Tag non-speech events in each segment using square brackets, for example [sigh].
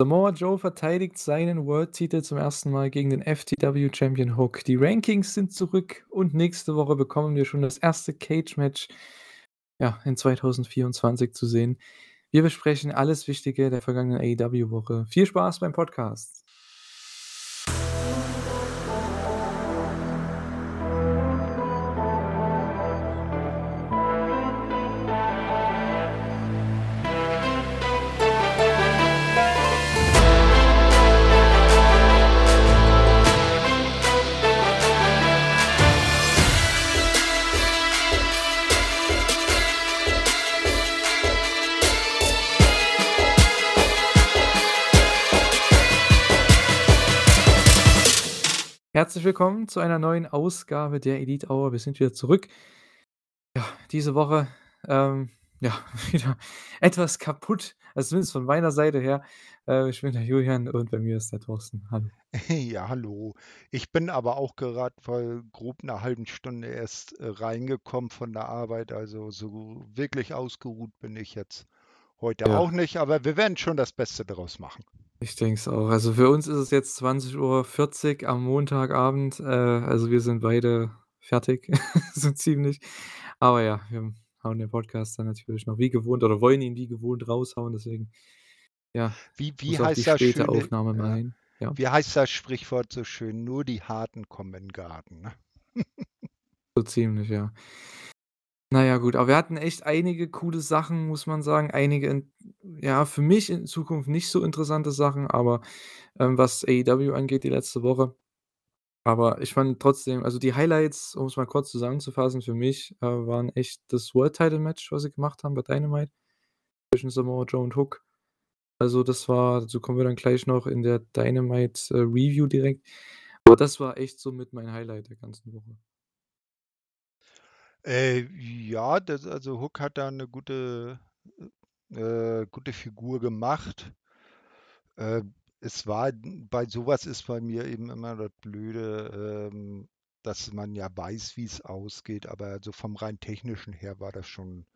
Samoa Joe verteidigt seinen World-Titel zum ersten Mal gegen den FTW-Champion Hook. Die Rankings sind zurück und nächste Woche bekommen wir schon das erste Cage-Match ja, in 2024 zu sehen. Wir besprechen alles Wichtige der vergangenen AEW-Woche. Viel Spaß beim Podcast. Herzlich willkommen zu einer neuen Ausgabe der Elite Hour. Wir sind wieder zurück. Ja, diese Woche, ähm, [laughs] ja, wieder etwas kaputt, also zumindest von meiner Seite her. Äh, ich bin der Julian und bei mir ist der Thorsten. Hallo. [laughs] Ja, hallo. Ich bin aber auch gerade vor grob einer halben Stunde erst äh, reingekommen von der Arbeit. Also so wirklich ausgeruht bin ich jetzt heute Ja. auch nicht, aber wir werden schon das Beste daraus machen. Ich denke es auch. Also für uns ist es jetzt 20:40 am Montagabend. Äh, also wir sind beide fertig, [laughs] so ziemlich. Aber ja, wir hauen den Podcast dann natürlich noch wie gewohnt oder wollen ihn wie gewohnt raushauen, deswegen, ja, Wie, wie muss die heißt das späte schöne, Aufnahme mal hin. Ja, wie heißt das Sprichwort so schön? Nur die Harten kommen in den Garten. Ne? so ziemlich, ja. Na ja, gut, aber wir hatten echt einige coole Sachen, muss man sagen. Einige in ja, für mich in Zukunft nicht so interessante Sachen, aber, ähm, was AEW angeht die letzte Woche Aber ich fand trotzdem also die Highlights, um es mal kurz zusammenzufassen, für mich, äh, waren echt das World Title Match, was sie gemacht haben bei Dynamite zwischen Samoa Joe und Hook. Also, das war dazu kommen wir dann gleich noch in der Dynamite, äh, Review direkt. Aber das war echt so mit mein Highlight der ganzen Woche. Äh, ja, das, also Hook hat da eine gute, äh, gute Figur gemacht. Äh, es war bei sowas ist bei mir eben immer das Blöde, ähm, dass man ja weiß, wie es ausgeht, aber also vom rein technischen her war das schon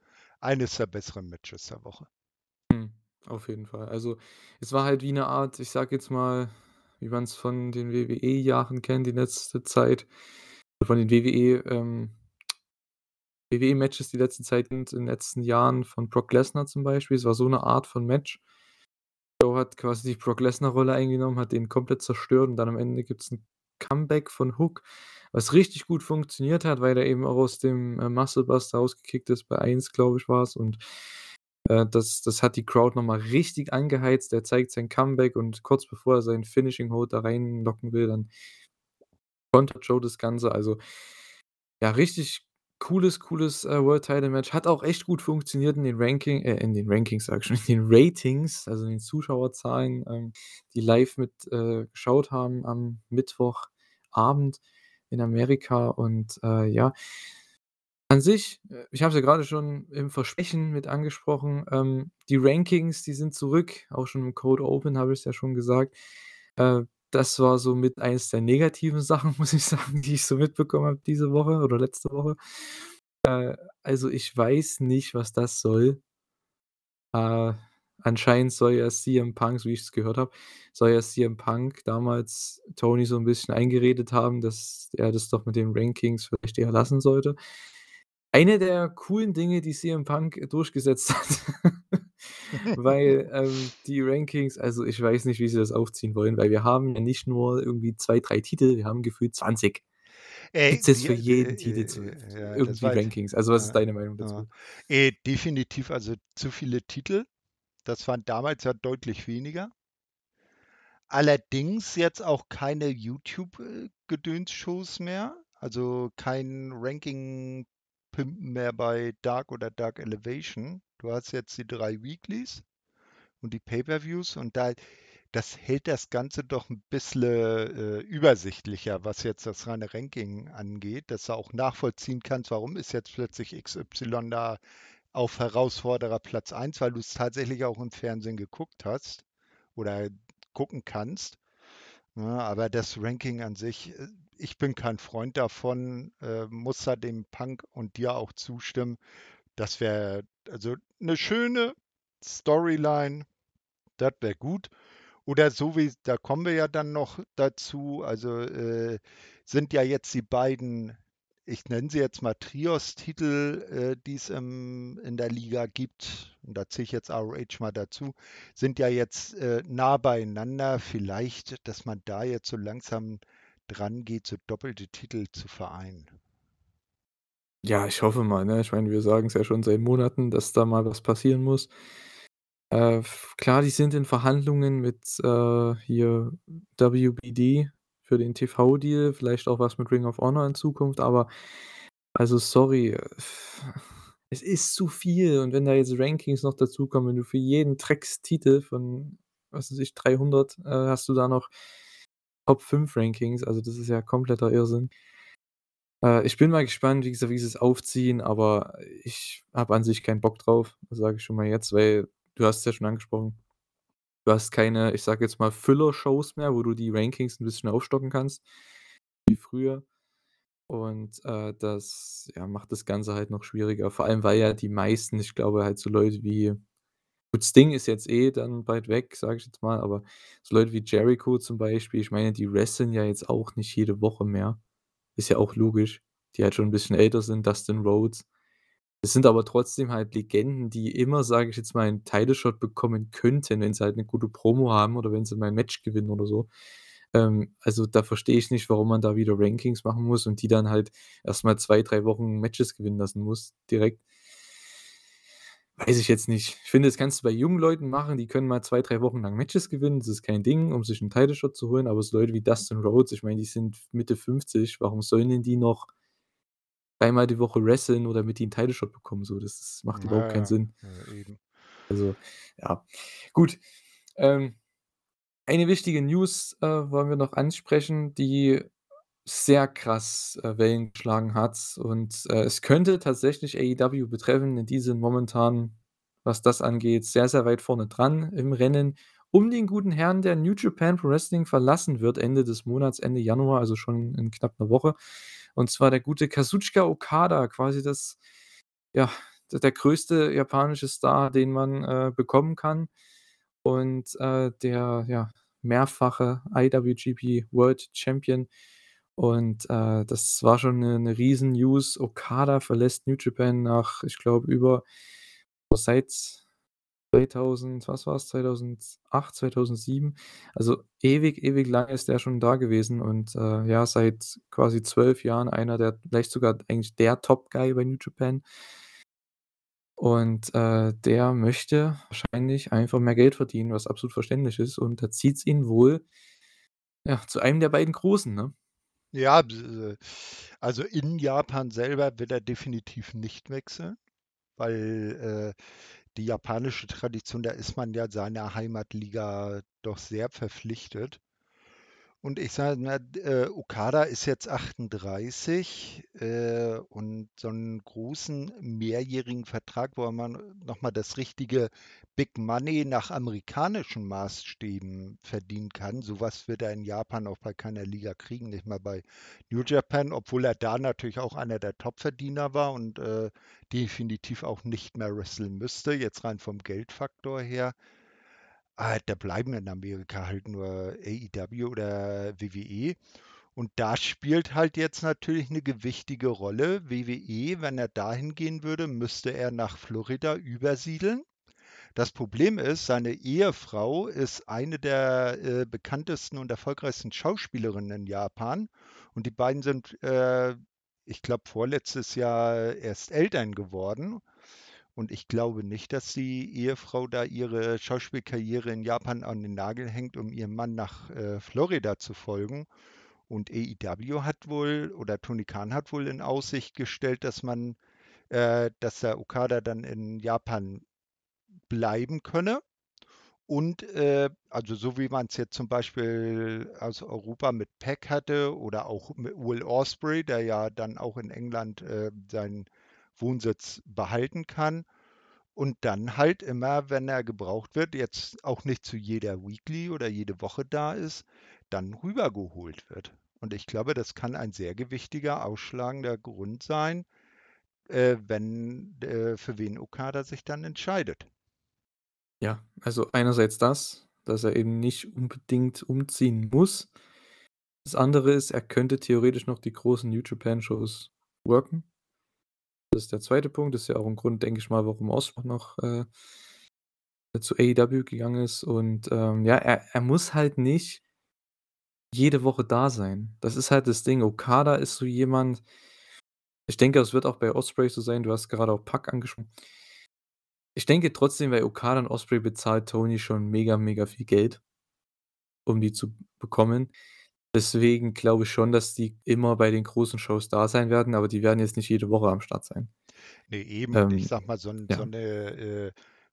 eines der besseren Matches der Woche. Mhm, auf jeden Fall. Also, es war halt wie 'ne Art, ich sage jetzt mal, wie man's von den WWE-Jahren kennt, die letzte Zeit, von den WWE, ähm WWE-Matches die letzte Zeit in den letzten Jahren von Brock Lesnar zum Beispiel. Es war so 'ne Art von Match. Joe hat quasi die Brock Lesnar-Rolle eingenommen, hat den komplett zerstört und dann am Ende gibt's 'n Comeback von Hook, was richtig gut funktioniert hat, weil er eben auch aus dem, äh, Muscle Buster rausgekickt ist. Bei 1, glaube ich, war's und, äh, das das hat die Crowd noch mal richtig angeheizt. Er zeigt sein Comeback und kurz bevor er seinen Finishing Hold da reinlocken will, dann kontert Joe das Ganze. Also, ja, richtig cooles, cooles, äh, World Title Match. Hat auch echt gut funktioniert in den Ranking äh, in den Rankings sage ich schon, in den Ratings, also in den Zuschauerzahlen, ähm, die live mit, äh, geschaut haben am Mittwochabend in Amerika und, äh, ja. An sich, äh, ich habe es ja grade schon im Versprechen mit angesprochen, ähm, die Rankings, die sind zurück. Auch schon im Cold Open habe ich's ja schon gesagt. Das war so mit eins der negativen Sachen, [laughs] muss ich sagen, die ich so mitbekommen habe diese Woche oder letzte Woche. Äh, also, ich weiß nicht, was das soll. Äh, anscheinend soll ja CM Punk, so wie ich's gehört habe soll ja CM Punk damals Tony so 'n bisschen eingeredet haben, dass er das doch mit den Rankings vielleicht eher lassen sollte. Eine der coolen Dinge, die CM Punk durchgesetzt hat, [laughs] weil, ähm, die Rankings also, ich weiß nicht, wie sie das aufziehen wollen, weil wir haben ja nicht nur irgendwie 2, 3 Titel, wir haben gefühlt 20. Äh, Gibt's jetzt für jeden äh, Titel zu äh, ja, das irgendwie Rankings? Also, was ist äh, deine Meinung äh, dazu? äh, definitiv, also zu viele Titel. Das waren damals ja deutlich weniger. Allerdings jetzt auch keine YouTube, äh, mehr, also kein Ranking-Pimpen mehr bei Dark oder Dark Elevation. Du hast jetzt die 3 Weeklies und die Pay-per-Views und da das hält das Ganze doch 'n bissle, äh, übersichtlicher, was jetzt das reine Ranking angeht, dass du auch nachvollziehen kannst, warum ist jetzt plötzlich XY da auf Herausforderer Platz 1, weil du's tatsächlich auch im Fernsehen geguckt hast oder gucken kannst, ne? Aber das Ranking an sich, äh, ich bin kein Freund davon, äh, muss da dem Punk und dir auch zustimmen. Das wäre also 'ne schöne Storyline, das wäre gut. Oder so wie da kommen wir ja dann noch dazu, also, äh, sind ja jetzt die beiden, ich nenne sie jetzt mal Trios-Titel, äh, die's, ähm, in der Liga gibt, und da zähle ich jetzt ROH mal dazu, sind ja jetzt, äh, nah beieinander. Vielleicht, dass man da jetzt so langsam dran geht, so doppelte Titel zu vereinen. Ja, ich hoffe mal, ne? Ich meine, wir sagen's ja schon seit Monaten, dass da mal was passieren muss. Äh, klar, die sind in Verhandlungen mit, äh, hier WBD für den TV-Deal, vielleicht auch was mit Ring of Honor in Zukunft, aber also sorry, es ist zu viel und wenn da jetzt Rankings noch dazukommen, wenn du für jeden Dreckstitel von, was weiß ich, 300, äh, hast du da noch Top 5 Rankings, also das ist ja kompletter Irrsinn. Äh, ich bin mal gespannt, wie gesagt, wie sie's aufziehen, aber ich habe an sich keinen Bock drauf, sage ich schon mal jetzt, weil du hast es ja schon angesprochen. Du hast keine, ich sage jetzt mal, Füller-Shows mehr, wo du die Rankings 'n bisschen aufstocken kannst wie früher. Und, äh, das, ja, macht das Ganze halt noch schwieriger, vor allem, weil ja die meisten ich glaube halt so Leute wie gut, Sting ist jetzt eh dann bald weg, sage ich jetzt mal, aber so Leute wie Jericho zum Beispiel, ich meine, die wresteln ja jetzt auch nicht jede Woche mehr. Ist ja auch logisch, die halt schon 'n bisschen älter sind, Dustin Rhodes. Es sind aber trotzdem halt Legenden, die immer, sage ich jetzt mal, 'n Title Shot bekommen könnten, wenn sie halt 'ne gute Promo haben oder wenn sie mal 'n Match gewinnen oder so. Ähm, also, da verstehe ich nicht, warum man da wieder Rankings machen muss und die dann halt erst mal 2, 3 Wochen Matches gewinnen lassen muss direkt. Weiß ich jetzt nicht. Ich finde, das kannst du bei jungen Leuten machen, die können mal 2, 3 Wochen lang Matches gewinnen, das ist kein Ding, um sich 'n Title Shot zu holen, aber so Leute wie Dustin Rhodes, ich meine, die sind Mitte 50, warum sollen denn die noch dreimal die Woche wresteln oder damit die 'n Title Shot bekommen so? Das das macht überhaupt Ja, keinen ja, Sinn. ja, eben. Also, ja. Gut, ähm, eine wichtige News, äh, wollen wir noch ansprechen, die sehr krass, äh, Wellen geschlagen hat und, äh, es könnte tatsächlich AEW betreffen, denn die sind momentan, was das angeht, sehr, sehr weit vorne dran im Rennen um den guten Herrn, der New Japan Pro Wrestling verlassen wird Ende des Monats, Ende Januar, also schon in knapp 'ner Woche. Und zwar der gute Kazuchika Okada, quasi das ja, der größte japanische Star, den man, äh, bekommen kann und, äh, der, ja, mehrfache IWGP World Champion. Und, äh, das war schon 'ne 'ne Riesen-News. Okada verlässt New Japan nach, ich glaube, über seit 2000 was war's, 2008, 2007. Also, ewig, ewig lang ist der schon da gewesen und, äh, ja, seit quasi 12 Jahren einer der vielleicht sogar eigentlich der Top Guy bei New Japan. Und, äh, der möchte wahrscheinlich einfach mehr Geld verdienen, was absolut verständlich ist und da zieht's ihn wohl, ja, zu einem der beiden Großen, ne? Ja, b also, in Japan selber wird er definitiv nicht wechseln, weil, äh, die japanische Tradition, da ist man ja seiner Heimatliga doch sehr verpflichtet. Und ich sage d äh, Okada ist jetzt 38, äh, und so 'n großen mehrjährigen Vertrag, wo man noch mal das richtige Big Money nach amerikanischen Maßstäben verdienen kann, so was wird er in Japan auch bei keiner Liga kriegen, nicht mal bei New Japan, obwohl er da natürlich auch einer der Top-Verdiener war und, äh, definitiv auch nicht mehr wresteln müsste, jetzt rein vom Geldfaktor her. Ah, da bleiben in Amerika halt nur AEW oder WWE. Und da spielt halt jetzt natürlich 'ne gewichtige Rolle. WWE, wenn er dahin gehen würde, müsste er nach Florida übersiedeln. Das Problem ist, seine Ehefrau ist eine der, äh, bekanntesten und erfolgreichsten Schauspielerinnen in Japan und die beiden sind, äh, ich glaube, vorletztes Jahr erst Eltern geworden. Und ich glaube nicht, dass die Ehefrau da ihre Schauspielkarriere in Japan an den Nagel hängt, um ihrem Mann nach, äh, Florida zu folgen. Und AEW hat wohl oder Tony Khan hat wohl in Aussicht gestellt, dass man äh, dass der Okada dann in Japan bleiben könne. Und, äh, also, so wie man's jetzt zum Beispiel aus Europa mit PAC hatte oder auch mit Will Ospreay, der ja dann auch in England, äh, seinen Wohnsitz behalten kann und dann halt immer, wenn er gebraucht wird, jetzt auch nicht zu jeder Weekly oder jede Woche da ist, dann rübergeholt wird. Und ich glaube, das kann ein sehr gewichtiger, ausschlagender Grund sein, äh, wenn äh, für wen Okada sich dann entscheidet. Ja, also einerseits das, dass er eben nicht unbedingt umziehen muss. Das andere ist, er könnte theoretisch noch die großen New Japan-Shows worken. Das ist der zweite Punkt. Das ist ja auch 'n Grund, denke ich mal, warum Osprey noch, äh zu AEW gegangen ist und, ähm, ja, er er muss halt nicht jede Woche da sein. Das ist halt das Ding. Okada ist so jemand ich denke, das wird auch bei Osprey so sein. Du hast gerade auch Pac angesprochen. Ich denke trotzdem, bei Okada und Osprey bezahlt Tony schon mega, mega viel Geld um die zu bekommen. Deswegen glaube ich schon, dass die immer bei den großen Shows da sein werden, aber die werden jetzt nicht jede Woche am Start sein. Ne, eben. Und ich Ähm, sage mal, so 'n so ja. 'ne, äh,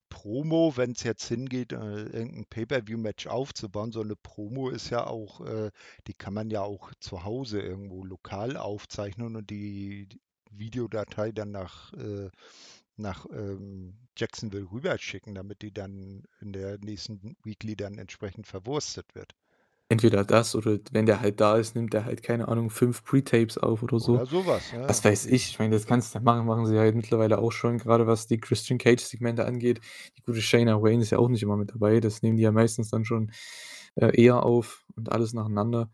Promo, wenn's jetzt hingeht, äh, irgend 'n Pay-per-view-Match aufzubauen, so 'ne Promo ist ja auch äh, die kann man ja auch zu Hause irgendwo lokal aufzeichnen und die d Videodatei dann nach äh, nach, ähm, Jacksonville rüberschicken, damit die dann in der nächsten Weekly dann entsprechend verwurstet wird. Entweder das oder wenn der halt da ist, nimmt der halt, keine Ahnung, 5 Pre-Tapes auf oder so. Oder so was, ja. Was weiß ich. Ich meine, das kannst du machen machen sie ja mittlerweile auch schon, grade was die Christian Cage-Segmente angeht. Die gute Shayna Wayne ist ja auch nicht immer mit dabei. Das nehmen die ja meistens dann schon, äh, eher auf und alles nacheinander.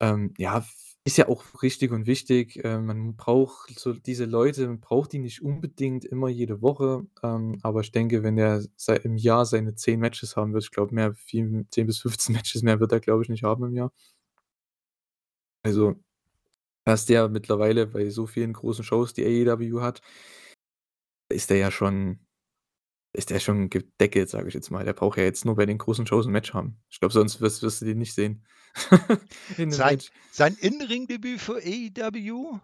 Ähm, ja, ist ja auch richtig und wichtig. Äh, man braucht so diese Leute man braucht die nicht unbedingt immer jede Woche, ähm, aber ich denke, wenn sei im Jahr seine 10 Matches haben wird ich glaube, mehr viel 10 bis 15 [laughs] Matches mehr wird er, glaube ich, nicht haben im Jahr. Also, dass der mittlerweile bei so vielen großen Shows, die AEW hat ist der ja schon ist der schon gedeckelt, sage ich jetzt mal. Der braucht ja jetzt nur bei den großen Shows 'n Match haben. Ich glaube, sonst wirst wirst du den nicht sehen [laughs] in Sein Match. sein In-Ring-Debüt für AEW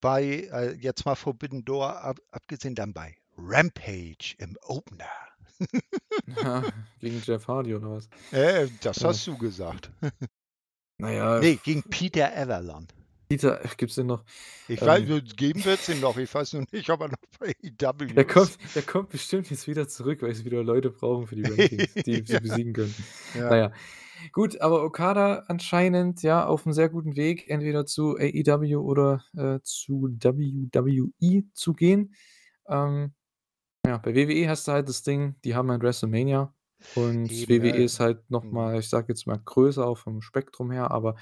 bei, äh, jetzt mal Forbidden Door ab abgesehen, dann bei Rampage im Opener. [laughs] Ja, gegen Jeff Hardy oder was? Äh, das Äh. hast du gesagt. Na ja. Ne, gegen Peter Avalon. Ach, [laughs] gibt's den noch? Ich weiß Ähm. geben wird's ihn noch. Ich weiß nur nicht, ob er noch bei Der AEW ist. kommt der kommt bestimmt jetzt wieder zurück, weil sie wieder Leute brauchen für die [laughs] Rankings, die sie Ja. besiegen können. Ja. Na ja. Gut, aber Okada anscheinend, ja, auf'm sehr guten Weg, entweder zu AEW oder, äh, zu WWE zu gehen. Ähm, ja, bei WWE hast du halt das Ding, die haben halt WrestleMania und Eben, WWE ist halt noch Mhm. ich sage jetzt mal, größer auch vom Spektrum her, aber,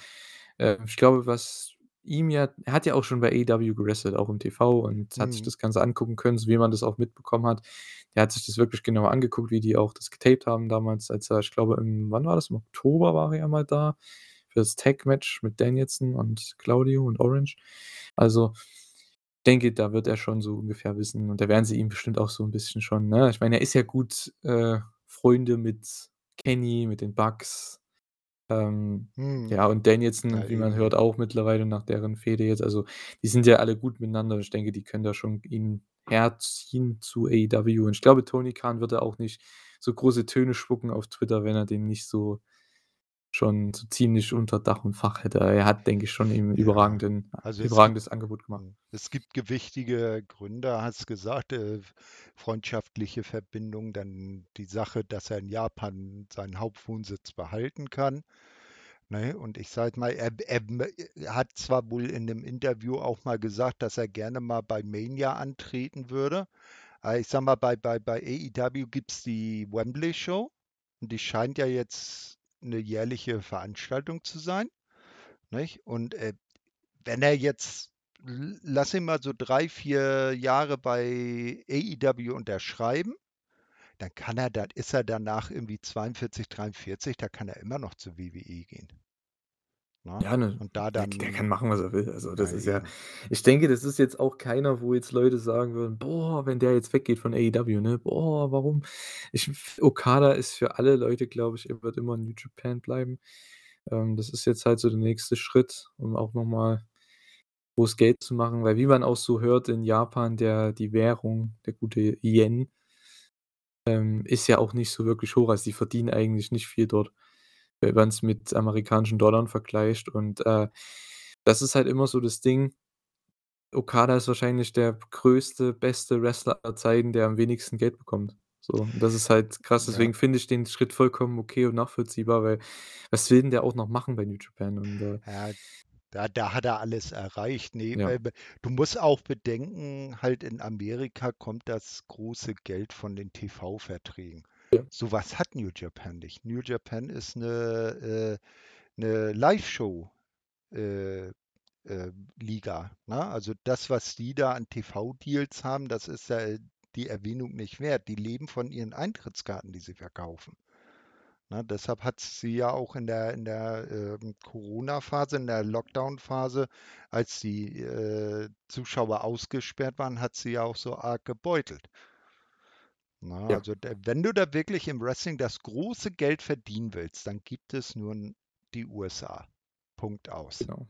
äh, ich glaube, was ihm ja er hat ja auch schon bei AEW gewrestelt, auch im TV und hat sich Mhm. das Ganze angucken können, so wie man das auch mitbekommen hat. Der hat sich das wirklich genau angeguckt, wie die auch das getaped haben damals, als er ich glaube, im wann war das? Im Oktober war er ja mal da für das Tag-Match mit Danielson und Claudio und Orange. Also, denke, da wird er schon so ungefähr wissen und da werden sie ihm bestimmt auch so 'n bisschen schon ne? Ich meine, er ist ja gut, äh, Freunde mit Kenny, mit den Bucks. Ähm, Mhm. ja, und Ja, Danielson, wie man eben, hört, auch mittlerweile nach deren Fehde jetzt. Also, die sind ja alle gut miteinander. Ich denke, die können da schon ihn herziehen zu AEW und ich glaube, Tony Khan würde auch nicht so große Töne spucken auf Twitter, wenn er den nicht so schon so ziemlich unter Dach und Fach hätte. Er hat, denke ich, schon Ja, überragenden also es gibt überragendes Angebot gemacht. es gibt gewichtige Gründe, hast gesagt, äh, freundschaftliche Verbindung, dann die Sache, dass er in Japan seinen Hauptwohnsitz behalten kann, ne? Und ich sage mal, er er hat zwar wohl in 'nem Interview auch mal gesagt, dass er gerne mal bei Mania antreten würde. Aber ich sage mal, bei bei bei AEW gibt's die Wembley Show und die scheint ja jetzt 'ne jährliche Veranstaltung zu sein, nicht? Und, äh, wenn er jetzt lass ihn mal so 3, 4 Jahre bei AEW unterschreiben, dann kann er dann ist er danach irgendwie 42, 43, da kann er immer noch zur WWE gehen. Ne? Ja, ne, Und da der der kann dann machen, was er will. Also, ja, das ist ja eben. ich denke, das ist jetzt auch keiner, wo jetzt Leute sagen würden: „Boah, wenn der jetzt weggeht von AEW, ne? Boah, warum?“ Ich Okada ist für alle Leute, glaube ich er wird immer in New Japan bleiben. Ähm, das ist jetzt halt so der nächste Schritt, um auch noch mal groß Geld zu machen, weil wie man auch so hört in Japan, der die Währung, der gute Yen ähm, ist ja auch nicht so wirklich hoch. Also, die verdienen eigentlich nicht viel dort, wenn man's mit amerikanischen Dollar vergleicht und, äh, das ist halt immer so das Ding. Okada ist wahrscheinlich der größte, beste Wrestler aller Zeiten, der am wenigsten Geld bekommt. So, das ist halt krass. Ja. Deswegen finde ich den Schritt vollkommen okay und nachvollziehbar, weil was will denn der auch noch machen bei New Japan und, äh Ja, da da hat er alles erreicht. Ne, Ja. du musst auch bedenken, halt in Amerika kommt das große Geld von den TV-Verträgen. So was hat New Japan nicht. New Japan ist eine, äh, 'ne Liveshow äh, äh, Liga, ne? Also das, was die da an TV-Deals haben, das ist ja die Erwähnung nicht wert. Die leben von ihren Eintrittskarten, die sie verkaufen. Ne, deshalb hat sie ja auch in der, in der ähm, Corona-Phase, in der Lockdown-Phase, als die äh, Zuschauer ausgesperrt waren, hat sie ja auch so arg gebeutelt. Na, Ja. also wenn du da wirklich im Wrestling das große Geld verdienen willst, dann gibt es nur die USA. Punkt aus. Genau.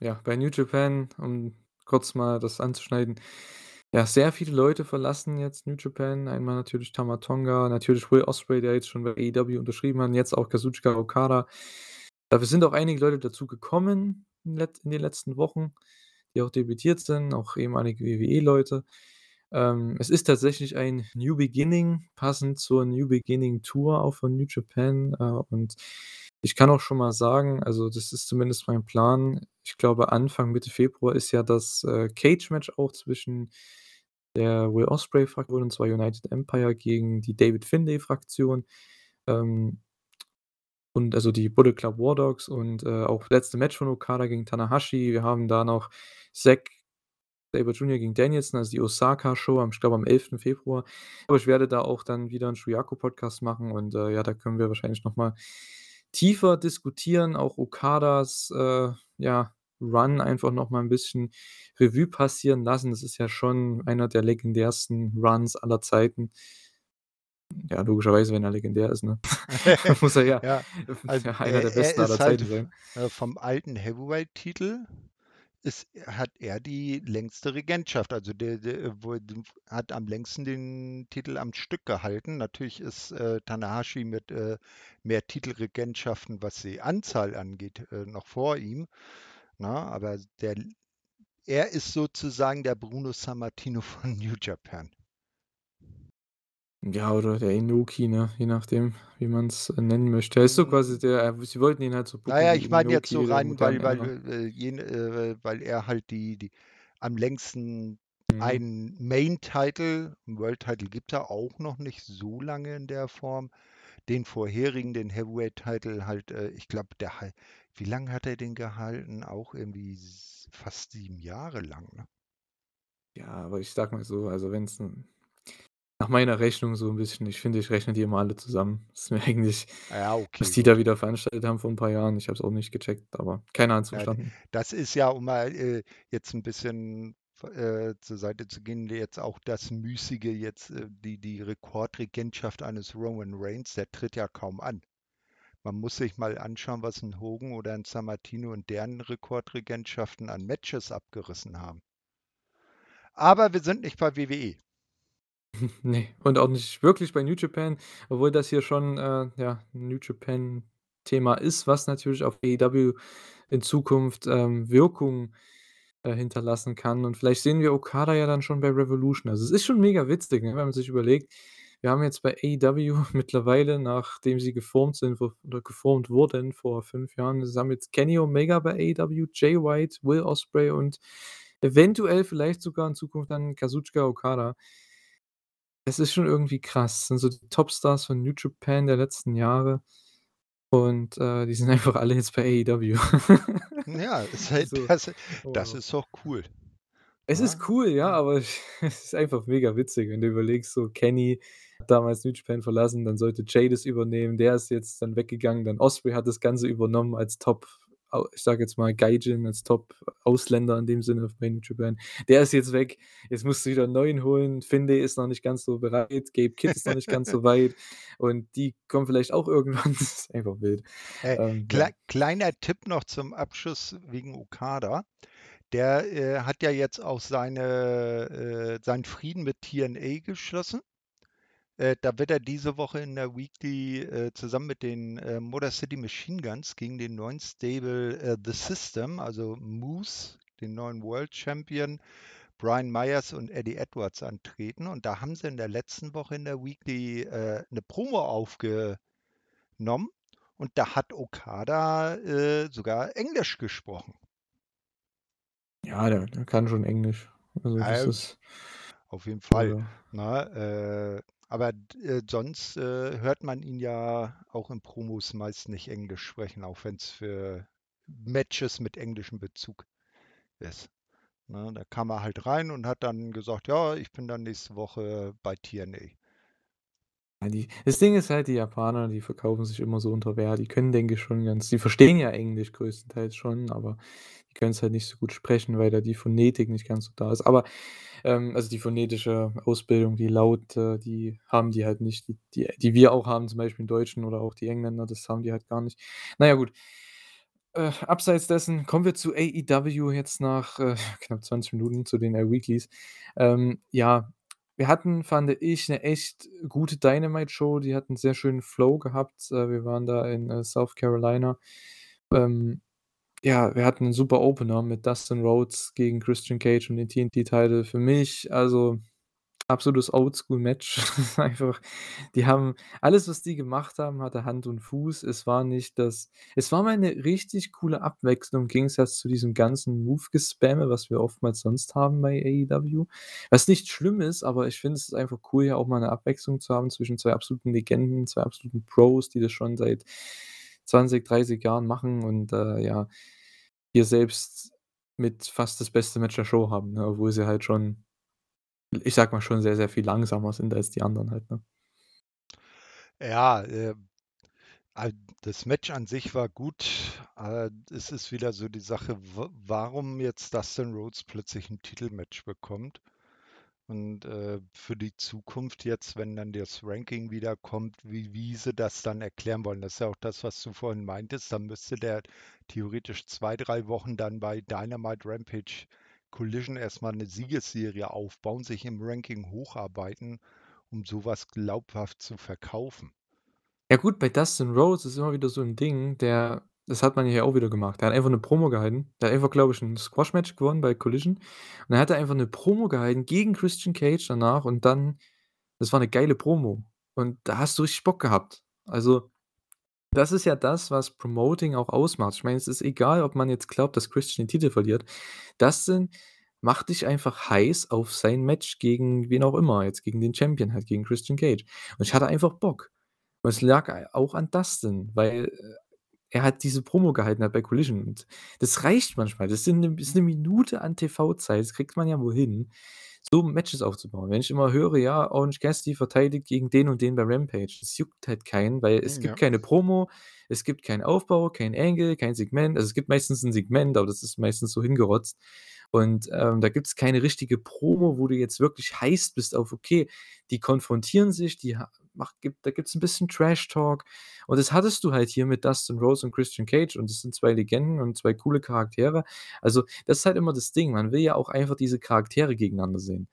Ja, bei New Japan, um kurz mal das anzuschneiden, ja, sehr viele Leute verlassen jetzt New Japan. Einmal natürlich Tama Tonga, natürlich Will Ospreay, der jetzt schon bei AEW unterschrieben hat, jetzt auch Kazuchika Okada. Dafür sind auch einige Leute dazu gekommen in den letzten Wochen, die auch debütiert sind, auch ehemalige WWE-Leute. Ähm, es ist tatsächlich ein New Beginning, passend zur New Beginning Tour auch von New Japan, äh, und ich kann auch schon mal sagen, also das ist zumindest mein Plan. Ich glaube, Anfang, Mitte Februar ist ja das, äh, Cage-Match auch zwischen der Will Ospreay-Fraktion, und zwar United Empire gegen die David Finlay-Fraktion. Ähm und also die Bullet Club War Dogs und, äh, auch letzte Match von Okada gegen Tanahashi. Wir haben da noch Zack Sabre Jr. gegen Danielson, also die Osaka-Show ich glaube, am 11. Februar. Aber ich werde da auch dann wieder 'n Shuyaku-Podcast machen und, äh, ja, da können wir wahrscheinlich noch mal tiefer diskutieren, auch Okadas, äh, ja, Run einfach noch mal 'n bisschen Revue passieren lassen. Das ist ja schon einer der legendärsten Runs aller Zeiten. Ja, logischerweise, wenn er legendär ist, ne? [laughs] Muss er ja, [laughs] Ja, [laughs] also ja einer er der er besten aller halt Zeiten sein. äh, vom alten Heavyweight-Titel ist hat er die längste Regentschaft. Also der der wo hat am längsten den Titel am Stück gehalten. Natürlich ist, äh, Tanahashi mit, äh, mehr Titelregentschaften, was die Anzahl angeht, äh, noch vor ihm, ne? Aber der er ist sozusagen der Bruno Sammartino von [laughs] New Japan. Ja, oder der Inoki, ne? Je nachdem, wie man's, äh, nennen möchte. Er ist so quasi Hm. der äh, sie wollten ihn halt so Na booken ja, wie ich meine jetzt so rein, weil weil, Ära. äh, jen äh, weil er halt die die am längsten Mhm. einen Main-Title 'n World-Title gibt er auch noch nicht so lange in der Form. Den vorherigen, den Heavyweight-Title halt, äh, ich glaube, der wie lang hat er den gehalten? Auch irgendwie fast 7 Jahre lang, ne? Ja, aber ich sage mal so, also wenn's 'n nach meiner Rechnung so 'n bisschen ich finde, ich rechne die immer alle zusammen. [laughs] Ist mir eigentlich Ja, was okay, die da gut. wieder veranstaltet haben vor 'n paar Jahren, ich habe es auch nicht gecheckt, aber keiner hat's Ja, d verstanden. das ist ja, um mal, äh, jetzt 'n bisschen v äh, zur Seite zu gehen, jetzt auch das Müßige jetzt, äh, die die Rekordregentschaft eines Roman Reigns, der tritt ja kaum an. Man muss sich mal anschauen, was 'n Hogan oder 'n Sammartino in deren Rekordregentschaften an Matches abgerissen haben. Aber wir sind nicht bei WWE. [laughs] Ne, und auch nicht wirklich bei New Japan, obwohl das hier schon, äh, ja, New Japan-Thema ist, was natürlich auf AEW in Zukunft, ähm, Wirkung, äh, hinterlassen kann. Und vielleicht sehen wir Okada ja dann schon bei Revolution. Also, es ist schon mega witzig, ne, wenn man sich überlegt, wir haben jetzt bei AEW [laughs] mittlerweile, nachdem sie geformt sind oder geformt wurden vor 5 Jahren haben jetzt Kenny Omega bei AEW, Jay White, Will Ospreay und eventuell vielleicht sogar in Zukunft dann Kazuchika Okada. Es ist schon irgendwie krass. Sind so die Topstars von New Japan der letzten Jahre und, äh, die sind [laughs] einfach alle jetzt bei AEW. Ja, [laughs] ist halt So, das das wow. ist doch cool, Es ne? ist cool, ja, aber [laughs] es ist einfach mega witzig, wenn du überlegst, so Kenny hat damals New Japan verlassen, dann sollte Jay das übernehmen. Der ist jetzt dann weggegangen, dann Ospreay hat das Ganze übernommen als Top ich sage jetzt mal Gaijin, als Top-Ausländer in dem Sinne bei New Japan. Der ist jetzt weg. Jetzt musst du wieder 'n neuen holen. Finlay ist noch nicht ganz so bereit. Gabe Kidd ist noch nicht ganz so [laughs] weit und die kommen vielleicht auch irgendwann. [laughs] Das ist einfach wild. Äh, Ähm, ja. klei kleiner Tipp noch zum Abschluss wegen Okada. Der, äh, hat ja jetzt auch seine äh, seinen Frieden mit TNA geschlossen. Äh, da wird er diese Woche in der Weekly, äh, zusammen mit den, äh, Motor City Machine Guns gegen den neuen Stable, äh, The System, also Moose, den neuen World Champion, Brian Myers und Eddie Edwards antreten. Und da haben sie in der letzten Woche in der Weekly, äh, 'ne Promo aufgenommen und da hat Okada, sogar Englisch gesprochen. Ja, der der kann schon Englisch. Also, das Ja, ist auf jeden Fall, ja. ne? Äh Aber äh, sonst, äh, hört man ihn ja auch in Promos meist nicht Englisch sprechen, auch wenn es für Matches mit englischem Bezug ist, ne? Da kam er halt rein und hat dann gesagt: „Ja, ich bin dann nächste Woche bei TNA.“ Die das Ding ist halt, die Japaner, die verkaufen sich immer so unter Wert. Die können, denke ich, schon ganz die verstehen ja Englisch größtenteils schon, aber die können's halt nicht so gut sprechen, weil da die Phonetik nicht ganz so da ist. Aber, ähm also, die phonetische Ausbildung, die Laute, die haben die halt nicht, die die die wir auch haben, zum Beispiel im Deutschen oder auch die Engländer, das haben die halt gar nicht. Na ja, gut. Äh, abseits dessen kommen wir zu AEW jetzt nach, äh, [laughs] knapp 20 Minuten zu den, äh, Weeklies. Ähm, ja, wir hatten, fand ich, 'ne echt gute Dynamite-Show. Die hat 'n sehr schönen Flow gehabt. Äh, wir waren da in, äh, South Carolina. Ähm, ja, wir hatten 'n super Opener mit Dustin Rhodes gegen Christian Cage um den TNT-Title. Für mich, also, absolutes Oldschool-Match. [laughs] Einfach die haben alles, was die gemacht haben, hatte Hand und Fuß. Es war nicht das es war mal 'ne richtig coole Abwechslung im Gegensatz zu diesem ganzen Move-Gespamme, was wir oftmals sonst haben bei AEW. Was nicht schlimm ist, aber ich finde, es ist einfach cool, hier auch mal 'ne Abwechslung zu haben zwischen 2 absoluten Legenden, 2 absoluten Pros, die das schon seit 20, 30 Jahren machen und, äh, ja, hier selbst mit fast das beste Match der Show haben, ne, obwohl sie halt schon ich sage mal, schon sehr, sehr viel langsamer sind als die anderen halt, ne? Ja, äh, das Match an sich war gut. Äh, es ist wieder so die Sache, warum jetzt Dustin Rhodes plötzlich 'n Titelmatch bekommt. Und, äh, für die Zukunft jetzt, wenn dann das Ranking wieder kommt, wie wie sie das dann erklären wollen. Das ist ja auch das, was du vorhin meintest. Dann müsste der theoretisch 2, 3 Wochen dann bei Dynamite, Rampage, Collision erst mal 'ne Siegesserie aufbauen, sich im Ranking hocharbeiten, um so was glaubhaft zu verkaufen. Ja gut, bei Dustin Rhodes ist immer wieder so 'n Ding, der das hat man hier auch wieder gemacht. Der hat einfach 'ne Promo gehalten. Der hat einfach, glaube ich, 'n Squash-Match gewonnen bei Collision. Und dann hat er einfach 'ne Promo gehalten gegen Christian Cage danach und dann das war 'ne geile Promo. Und da hast du richtig Bock gehabt. Also, das ist ja das, was Promoting auch ausmacht. Ich meine, es ist egal, ob man jetzt glaubt, dass Christian den Titel verliert. Dustin macht dich einfach heiß auf sein Match gegen wen auch immer, jetzt gegen den Champion halt, gegen Christian Cage. Und ich hatte einfach Bock. Und es lag auch an Dustin, weil, äh, er halt diese Promo gehalten hat bei Collision und das reicht manchmal. Das sind 'ne ist 'ne Minute an TV-Zeit, das kriegt man ja wohl hin, so Matches aufzubauen. Wenn ich immer höre, ja, Orange Cassidy verteidigt gegen den und den bei Rampage, das juckt halt keinen, weil es Hm, gibt ja. keine Promo, es gibt keinen Aufbau, kein Angle, kein Segment. Also, es gibt meistens 'n Segment, aber das ist meistens so hingerotzt. Und, ähm, da gibt's keine richtige Promo, wo du jetzt wirklich heiß bist auf: Okay, die konfrontieren sich, die macht gibt da gibt's 'n bisschen Trash-Talk. Und das hattest du halt hier mit Dustin Rhodes und Christian Cage und das sind 2 Legenden und 2 coole Charaktere. Also, das ist halt immer das Ding. Man will ja auch einfach diese Charaktere gegeneinander sehen.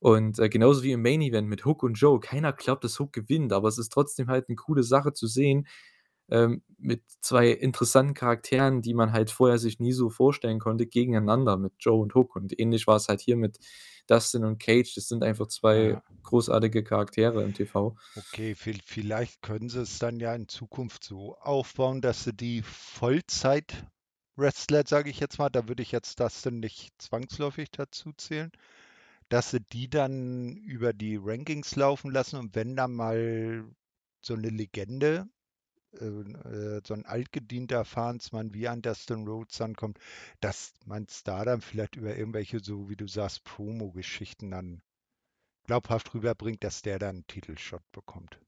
Und, äh, genauso wie im Main Event mit Hook und Joe. Keiner glaubt, dass Hook gewinnt, aber es ist trotzdem halt 'ne coole Sache zu sehen, ähm, mit 2 interessanten Charakteren, die man halt vorher sich nie so vorstellen konnte, gegeneinander mit Joe und Hook. Und ähnlich war's halt hier mit Dustin und Cage. Das sind einfach 2 Ja. großartige Charaktere im TV. Okay, viel vielleicht können sie es dann ja in Zukunft so aufbauen, dass sie die Vollzeit-Wrestler, sage ich jetzt mal, da würde ich jetzt Dustin nicht zwangsläufig dazu zählen, dass sie die dann über die Rankings laufen lassen und wenn da mal so 'ne Legende, äh, äh, so 'n altgedienter Fahrensmann wie ein Dustin Rhodes ankommt, dass man's da dann vielleicht über irgendwelche, so wie du sagst, Promo-Geschichten dann glaubhaft rüberbringt, dass der dann 'n Titelshot bekommt.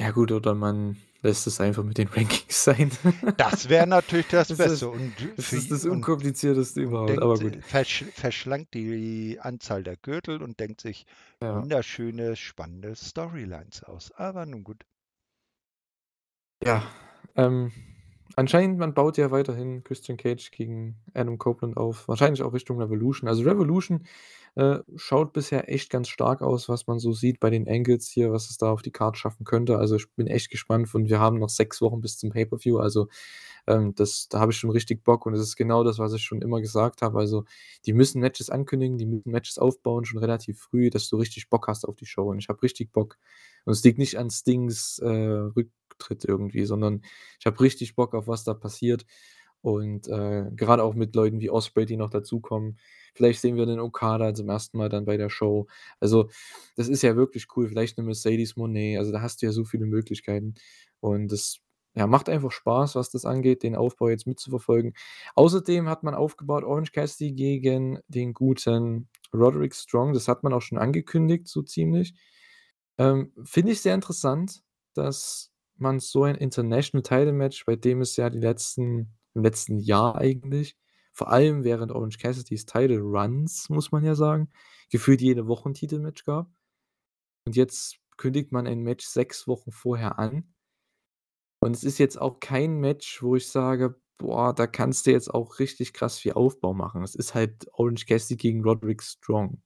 Ja gut, oder man lässt es einfach mit den [laughs] Rankings sein. Das wäre natürlich das [laughs] Das Beste ist und das ist das Unkomplizierteste überhaupt, aber denkt, gut. äh, versch verschlankt die Anzahl der Gürtel und denkt sich Ja. wunderschöne, spannende Storylines aus. Aber nun gut. Ja, ähm, anscheinend man baut ja weiterhin Christian Cage gegen Adam Copeland auf, wahrscheinlich auch Richtung Revolution. Also, Revolution, äh, schaut bisher echt ganz stark aus, was man so sieht bei den Angles hier, was es da auf die Card schaffen könnte. Also, ich bin echt gespannt und wir haben noch 6 Wochen bis zum Pay-per-View. Also, ähm, das da habe ich schon richtig Bock und das ist genau das, was ich schon immer gesagt habe. Also, die müssen Matches ankündigen, die müssen Matches aufbauen schon relativ früh, dass du richtig Bock hast auf die Show und ich habe richtig Bock. Und es liegt nicht an Stings, äh, Rücktritt irgendwie, sondern ich habe richtig Bock auf was da passiert und, äh, gerade auch mit Leuten wie Ospreay, die noch dazukommen. Vielleicht sehen wir den Okada zum 1. Mal dann bei der Show. Also, das ist ja wirklich cool. Vielleicht 'ne Mercedes Moné. Also, da hast du ja so viele Möglichkeiten. Und das, ja, macht einfach Spaß, was das angeht, den Aufbau jetzt mitzuverfolgen. Außerdem hat man aufgebaut Orange Cassidy gegen den guten Roderick Strong. Das hat man auch schon angekündigt, so ziemlich. Ähm, finde ich sehr interessant, dass man so ein International Title Match, bei dem es ja die letzten im letzten Jahr eigentlich, vor allem während Orange Cassidys Title Runs, muss man ja sagen, gefühlt jede Woche 'n Titelmatch gab. Und jetzt kündigt man ein Match 6 Wochen vorher an. Und es ist jetzt auch kein Match, wo ich sage: „Boah, da kannst du jetzt auch richtig krass viel Aufbau machen.“ Es ist halt Orange Cassidy gegen Roderick Strong.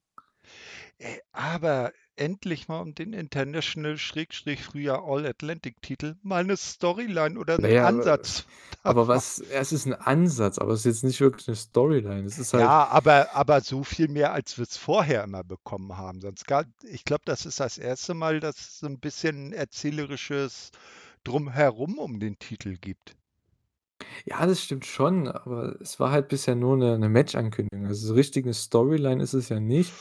Äh, aber endlich mal um den International Schrägstrich früher All Atlantic Titel mal 'ne Storyline oder Na 'n ja, aber Ansatz [laughs] aber davon. was es ist 'n Ansatz, aber es ist jetzt nicht wirklich 'ne Storyline. Es ist halt Ja, aber aber so viel mehr, als wir's vorher immer bekommen haben. Sonst ga ich glaube, das ist das 1. Mal, dass es so 'n bisschen erzählerisches Drumherum um den Titel gibt. Ja, das stimmt schon, aber es war halt bisher nur 'ne 'ne Match-Ankündigung. Also, so richtig 'ne Storyline ist es ja nicht.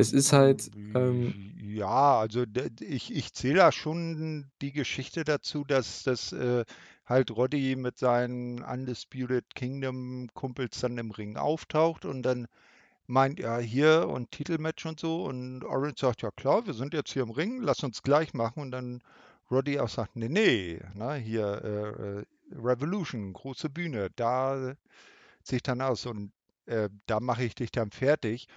Es ist halt, ähm ja, also, ich ich zähle da schon die Geschichte dazu, dass dass, äh, halt Roddy mit seinen Undisputed Kingdom Kumpels dann im Ring auftaucht und dann meint: „Ja, hier und Titelmatch und so.“ Und Orange sagt: „Ja klar, wir sind jetzt hier im Ring, lass uns gleich machen.“ Und dann Roddy auch sagt: „Ne, ne, ne, hier, äh, äh, Revolution, große Bühne, da ziehe ich dann aus und, äh, da mache ich dich dann fertig.“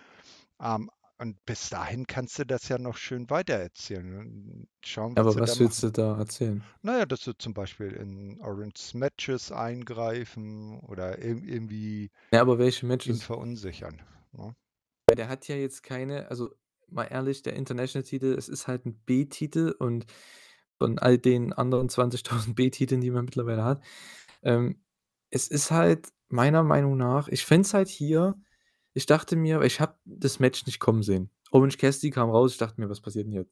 Ähm, und bis dahin kannst du das ja noch schön weitererzählen schauen, was Aber was willst machen. du da erzählen? Na ja, dass sie zum Beispiel in Oranges Matches eingreifen oder irg irgendwie Ja, aber welche ihn Matches? verunsichern, ne? Der hat ja jetzt keine also, mal ehrlich, der International-Titel, es ist halt 'n B-Titel und von all den anderen 20.000 [laughs] B-Titeln, die man mittlerweile hat ähm, es ist halt meiner Meinung nach ich fände es halt hier ich dachte mir ich habe das Match nicht kommen sehen. Orange Cassidy kam raus, ich dachte mir: „Was passiert 'n jetzt?“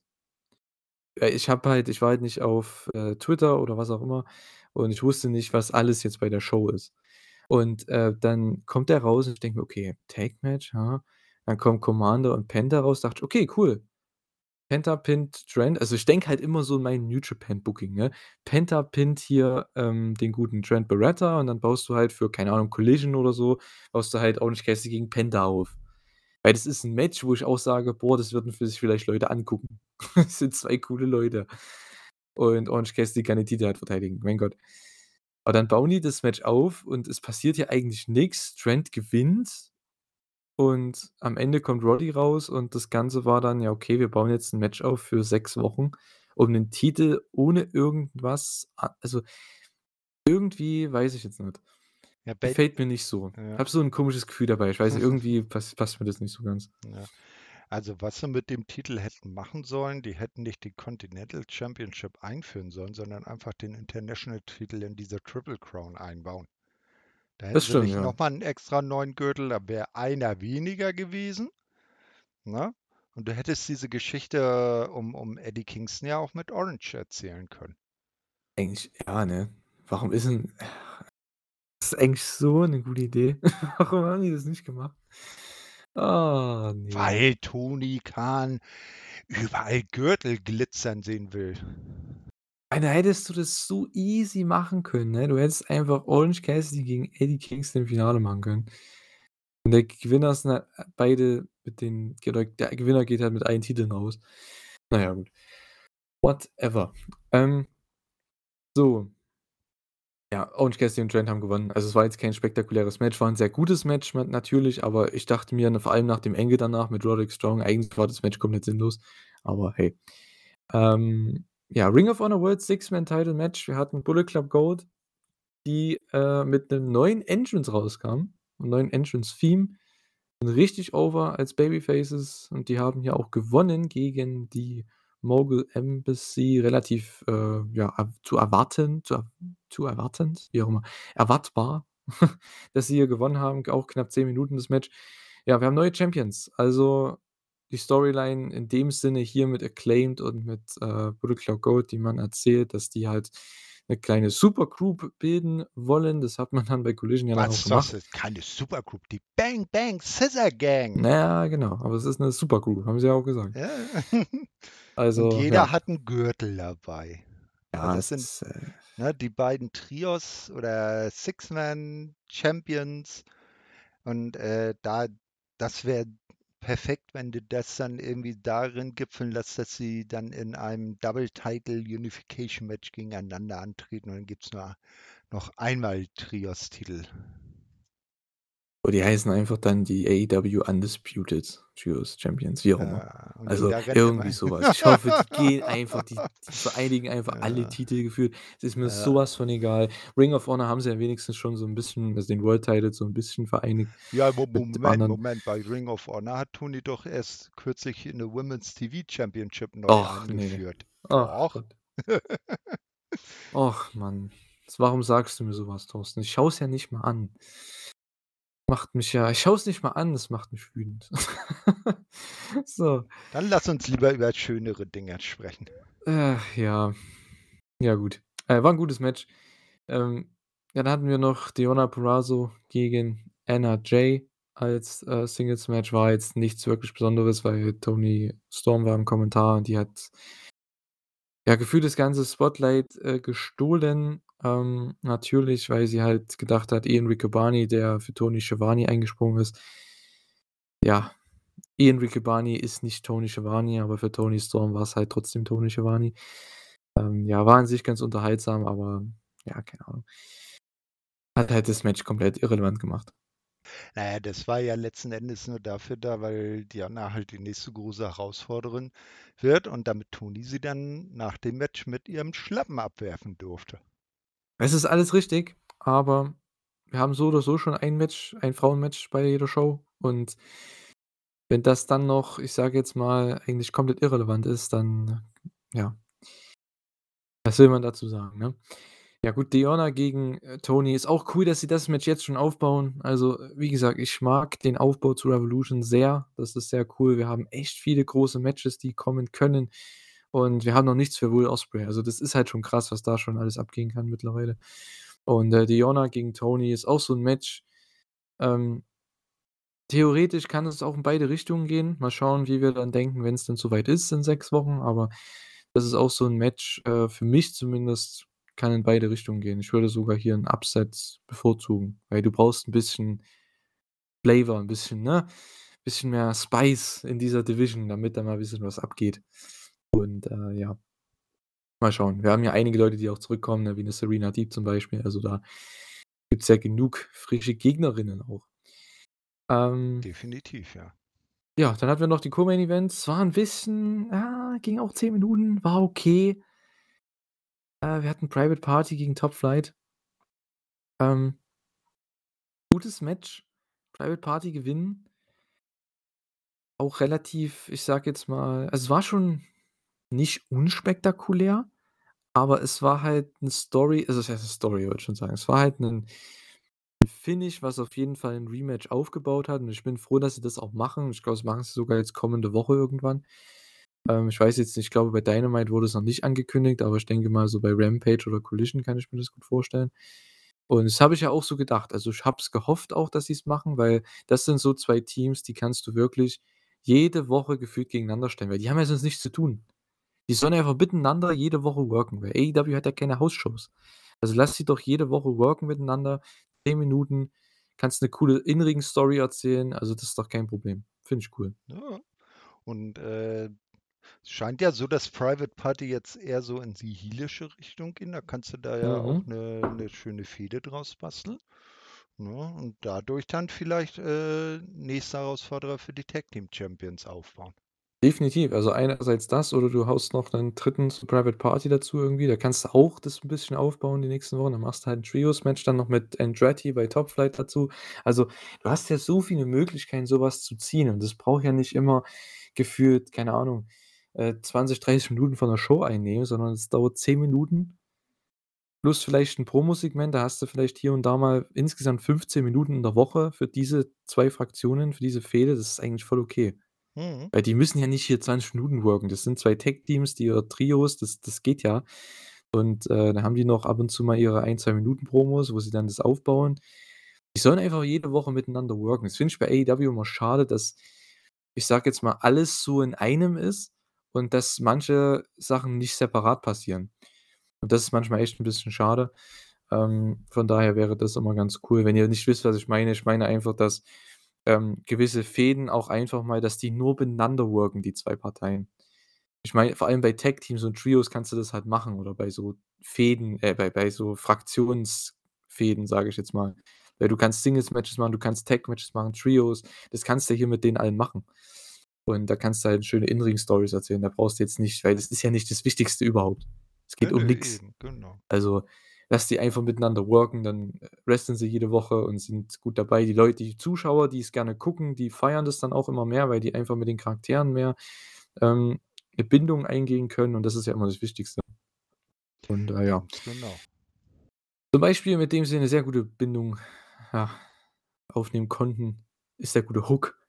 Äh, ich habe halt ich war halt nicht auf, äh, Twitter oder was auch immer und ich wusste nicht, was alles jetzt bei der Show ist. Und, äh, dann kommt der raus und ich denke mir: „Okay, Tag-Match, aha.“ Dann kommen Commander und Penta raus, dachte ich: „Okay, cool.“ Penta pinnt Trent. Also, ich denke halt immer so in mein New Japan Booking, ne? Penta pinnt hier, ähm, den guten Trent Beretta und dann baust du halt für, keine Ahnung, Collision oder so baust du halt Orange Cassidy gegen Penta auf. Weil das ist 'n Match, wo ich auch sage: „Boah, das würden sich vielleicht Leute angucken.“ [laughs] Das sind 2 coole Leute. Und Orange Cassidy kann den Titel halt verteidigen, mein Gott. Aber dann bauen die das Match auf und es passiert ja eigentlich nix. Trent gewinnt und am Ende kommt Roddy raus und das Ganze war dann: „Ja, okay, wir bauen jetzt 'n Match auf für 6 Wochen um 'nen Titel ohne irgendwas a“ also irgendwie weiß ich jetzt nicht. Ja, bei Gefällt mir nicht so. Ich ja. habe so 'n komisches Gefühl dabei. Ich weiß [laughs] irgendwie pass passt mir das nicht so ganz. Ja. Also, was sie mit dem Titel hätten machen sollen, die hätten nicht die Continental Championship einführen sollen, sondern einfach den International-Titel in diese Triple Crown einbauen. Da hätten Das sie stimmt, nicht ja. noch mal 'n extra neuen Gürtel, da wäre einer weniger gewesen, ne? Und du hättest diese Geschichte um um Eddie Kingston ja auch mit Orange erzählen können. Eigentlich ja, ne? Warum ist 'n das ist eigentlich so 'ne gute Idee. [laughs] Warum haben die das nicht gemacht? Ah, ne. Weil Tony Khan überall Gürtel glitzern sehen will. Ey, da hättest du das so easy machen können, ne? Du hättest einfach Orange Cassidy gegen Eddie Kingston im Finale machen können. Und der Gewinner sind halt beide mit den der Gewinner geht halt mit allen Titeln raus. Na ja, gut. Whatever. Ähm so. Ja, Orange Cassidy und Trent haben gewonnen. Also, es war jetzt kein spektakuläres Match, war 'n sehr gutes Match ma natürlich, aber ich dachte mir, vor allem nach dem Angle danach mit Roderick Strong, eigentlich war das Match komplett sinnlos, aber hey. Ähm, ja, Ring of Honor World Six-Man Title Match. Wir hatten Bullet Club Gold, die, äh, mit 'nem neuen Entrance rauskamen, 'n neuen Entrance-Theme. Richtig over als Babyfaces und die haben hier auch gewonnen gegen die Mogul Embassy relativ, äh, ja, zu erwarten zu zu erwartend, wie auch immer, erwartbar, [laughs] dass sie hier gewonnen haben, auch knapp 10 Minuten das Match. Ja, wir haben neue Champions. Also, die Storyline in dem Sinne hier mit Acclaimed und mit, äh, Bullet Club Gold, die man erzählt, dass die halt 'ne kleine Supergroup bilden wollen. Das hat man dann bei Collision ja Was? Das gemacht. ist keine Supergroup, die Bang Bang Scissor Gang. Na ja, genau, aber es ist 'ne Supergroup, haben sie ja auch gesagt. Ja. [laughs] Und Also, jeder ja. hat 'n Gürtel dabei. Ja, Ja, das sind, ist, äh ne, die beiden Trios oder Six-Man Champions und, äh, da das wäre perfekt, wenn du das dann irgendwie darin gipfeln lässt, dass sie dann in einem Double Title Unification Match gegeneinander antreten und dann gibt's nur noch einmal Trios-Titel. Oh, die heißen einfach dann die AEW Undisputed Trios Champions, wie auch immer. Ja, und Also, irgendwie immer so was. Ich hoffe, die [laughs] gehen einfach die die vereinigen einfach alle Ja. Titel gefühlt. Es ist mir Ja. was von egal. Ring of Honor haben sie ja wenigstens schon so 'n bisschen also, den World Title so 'n bisschen vereinigt Ja, Moment. Moment, bei Ring of Honor hat Tony doch erst kürzlich 'ne Women's TV Championship neu Och, eingeführt. Ach Doch. Gott. Och, Mann. Warum sagst du mir so was, Thorsten? Ich schaue es ja nicht mal an. Macht mich ja ich schaue es nicht mal an, das macht mich wütend. [laughs] So. Dann lass uns lieber über schönere Dinge sprechen. Ach ja. Ja gut. Äh, war 'n gutes Match. Ähm, dann hatten wir noch Deonna Purrazzo gegen Anna Jay als, äh, Singles-Match. War jetzt nichts wirklich Besonderes, weil Toni Storm war im Kommentar und die hat ja, gefühlt das ganze Spotlight, äh, gestohlen. Ähm, natürlich, weil sie halt gedacht hat, Ian Riccaboni, der für Tony Schiavone eingesprungen ist ja, Ian Riccaboni ist nicht Tony Schiavone, aber für Toni Storm war's halt trotzdem Tony Schiavone. Ähm, ja, war an sich ganz unterhaltsam, aber ja, keine Ahnung. Hat halt das Match komplett irrelevant gemacht. Na ja, das war ja letzten Endes nur dafür da, weil Deonna halt die nächste große Herausforderin wird und damit Toni sie dann nach dem Match mit ihrem Schlappen abwerfen durfte. Es ist alles richtig, aber wir haben so oder so schon ein Match ein Frauenmatch bei jeder Show und wenn das dann noch, ich sage jetzt mal, eigentlich komplett irrelevant ist, dann ja. Was will man dazu sagen, ne? Ja gut, Deonna gegen, äh, Toni ist auch cool, dass sie das Match jetzt schon aufbauen. Also, wie gesagt, ich mag den Aufbau zu Revolution sehr. Das ist sehr cool. Wir haben echt viele große Matches, die kommen können und wir haben noch nichts für Will Ospreay. Also, das ist halt schon krass, was da schon alles abgehen kann mittlerweile. Und, äh, Deonna gegen Toni ist auch so 'n Match, ähm theoretisch kann es auch in beide Richtungen gehen. Mal schauen, wie wir dann denken, wenn's dann so weit ist in 6 Wochen, aber das ist auch so 'n Match, äh, für mich zumindest kann in beide Richtungen gehen. Ich würde sogar hier 'n Upset bevorzugen, weil du brauchst 'n bisschen Flavor, 'n bisschen, ne bisschen mehr Spice in dieser Division, damit da mal bisschen was abgeht. Und, äh, ja. Mal schauen. Wir haben ja einige Leute, die auch zurückkommen, ne, wie 'ne Serena Deeb zum Beispiel. Also, da gibt's ja genug frische Gegnerinnen auch. Ähm Definitiv, ja. Ja, dann hatten wir noch die Co-Main Events. War 'n bisschen ah, ging auch 10 Minuten, war okay. Äh, wir hatten Private Party gegen Top Flight. Ähm gutes Match. Private Party gewinnen. Auch relativ, ich sage jetzt mal also, es war schon nicht unspektakulär, aber es war halt 'ne Story also, was heißt 'ne Story, wollte ich schon sagen. Es war halt 'nen 'n Finish, was auf jeden Fall 'n Rematch aufgebaut hat und ich bin froh, dass sie das auch machen. Ich glaube, das machen sie sogar jetzt kommende Woche irgendwann. Ähm, ich weiß jetzt nicht, ich glaube, bei Dynamite wurde es noch nicht angekündigt, aber ich denke mal, so bei Rampage oder Collision kann ich mir das gut vorstellen. Und das habe ich ja auch so gedacht. Also, ich habe es gehofft auch, dass sie's machen, weil das sind so 2 Teams, die kannst du wirklich jede Woche gefühlt gegeneinander stellen, weil die haben ja sonst nichts zu tun. Die sollen einfach miteinander jede Woche worken, weil AEW hat ja keine House-Shows. Also, lass sie doch jede Woche worken miteinander, 10 Minuten, kannst 'ne coole In-Ring-Story erzählen. Also, das ist doch kein Problem. Finde ich cool. Ja. Und, äh, es scheint ja so, dass Private Party jetzt eher so in die Heelische Richtung gehen. Da kannst du da ja auch Mhm. 'ne 'ne schöne Fehde draus basteln, ne? Und dadurch dann vielleicht, äh, nächster Herausforderer für die Tag Team Champions aufbauen. Definitiv. Also, einerseits das oder du haust noch 'nen 3. zu Private Party dazu irgendwie. Da kannst du auch das 'n bisschen aufbauen die nächsten Wochen. Dann machst du halt 'n Trios-Match dann noch mit Andretti bei Top Flight dazu. Also, du hast ja so viele Möglichkeiten, so was zu ziehen und das braucht ja nicht immer gefühlt, keine Ahnung, äh, 20, 30 Minuten von der Show einnehmen, sondern es dauert 10 Minuten plus vielleicht 'n Promosegment. Da hast du vielleicht hier und da mal insgesamt 15 Minuten in der Woche für diese 2 Fraktionen, für diese Fehde. Das ist eigentlich voll okay. Mhm. Weil die müssen ja nicht hier 20 Minuten worken. Das sind 2 Tag-Teams, die oder Trios, das das geht ja. Und, äh, dann haben die noch ab und zu mal ihre 1, 2 Minuten Promos, wo sie dann das aufbauen. Die sollen einfach jede Woche miteinander worken. Das finde ich bei AEW immer schade, dass, ich sage jetzt mal, alles so in einem ist und dass manche Sachen nicht separat passieren. Und das ist manchmal echt 'n bisschen schade. Ähm, von daher wäre das immer ganz cool. Wenn ihr nicht wisst, was ich meine, ich meine einfach, dass, ähm, gewisse Fäden auch einfach mal dass die nur miteinander worken, die 2 Parteien. Ich meine, vor allem bei Tag-Teams und Trios kannst du das halt machen oder bei so Fäden äh, bei bei so Fraktionsfäden, sage ich jetzt mal. Weil du kannst Singles-Matches machen, du kannst Tag-Matches machen, Trios. Das kannst du hier mit denen allen machen. Und da kannst du halt schöne In-Ring-Stories erzählen. Da brauchst du jetzt nicht weil das ist ja nicht das Wichtigste überhaupt. Es geht um eben, genau. Also, lass die einfach miteinander worken, dann, äh, wresteln sie jede Woche und sind gut dabei. Die Leute die Zuschauer, die es gerne gucken, die feiern das dann auch immer mehr, weil die einfach mit den Charakteren mehr, ähm, 'ne Bindung eingehen können und das ist ja immer das Wichtigste. Und, äh, ja. Genau. Zum Beispiel, mit dem sie 'ne sehr gute Bindung, ja, aufnehmen konnten, ist der gute Hook.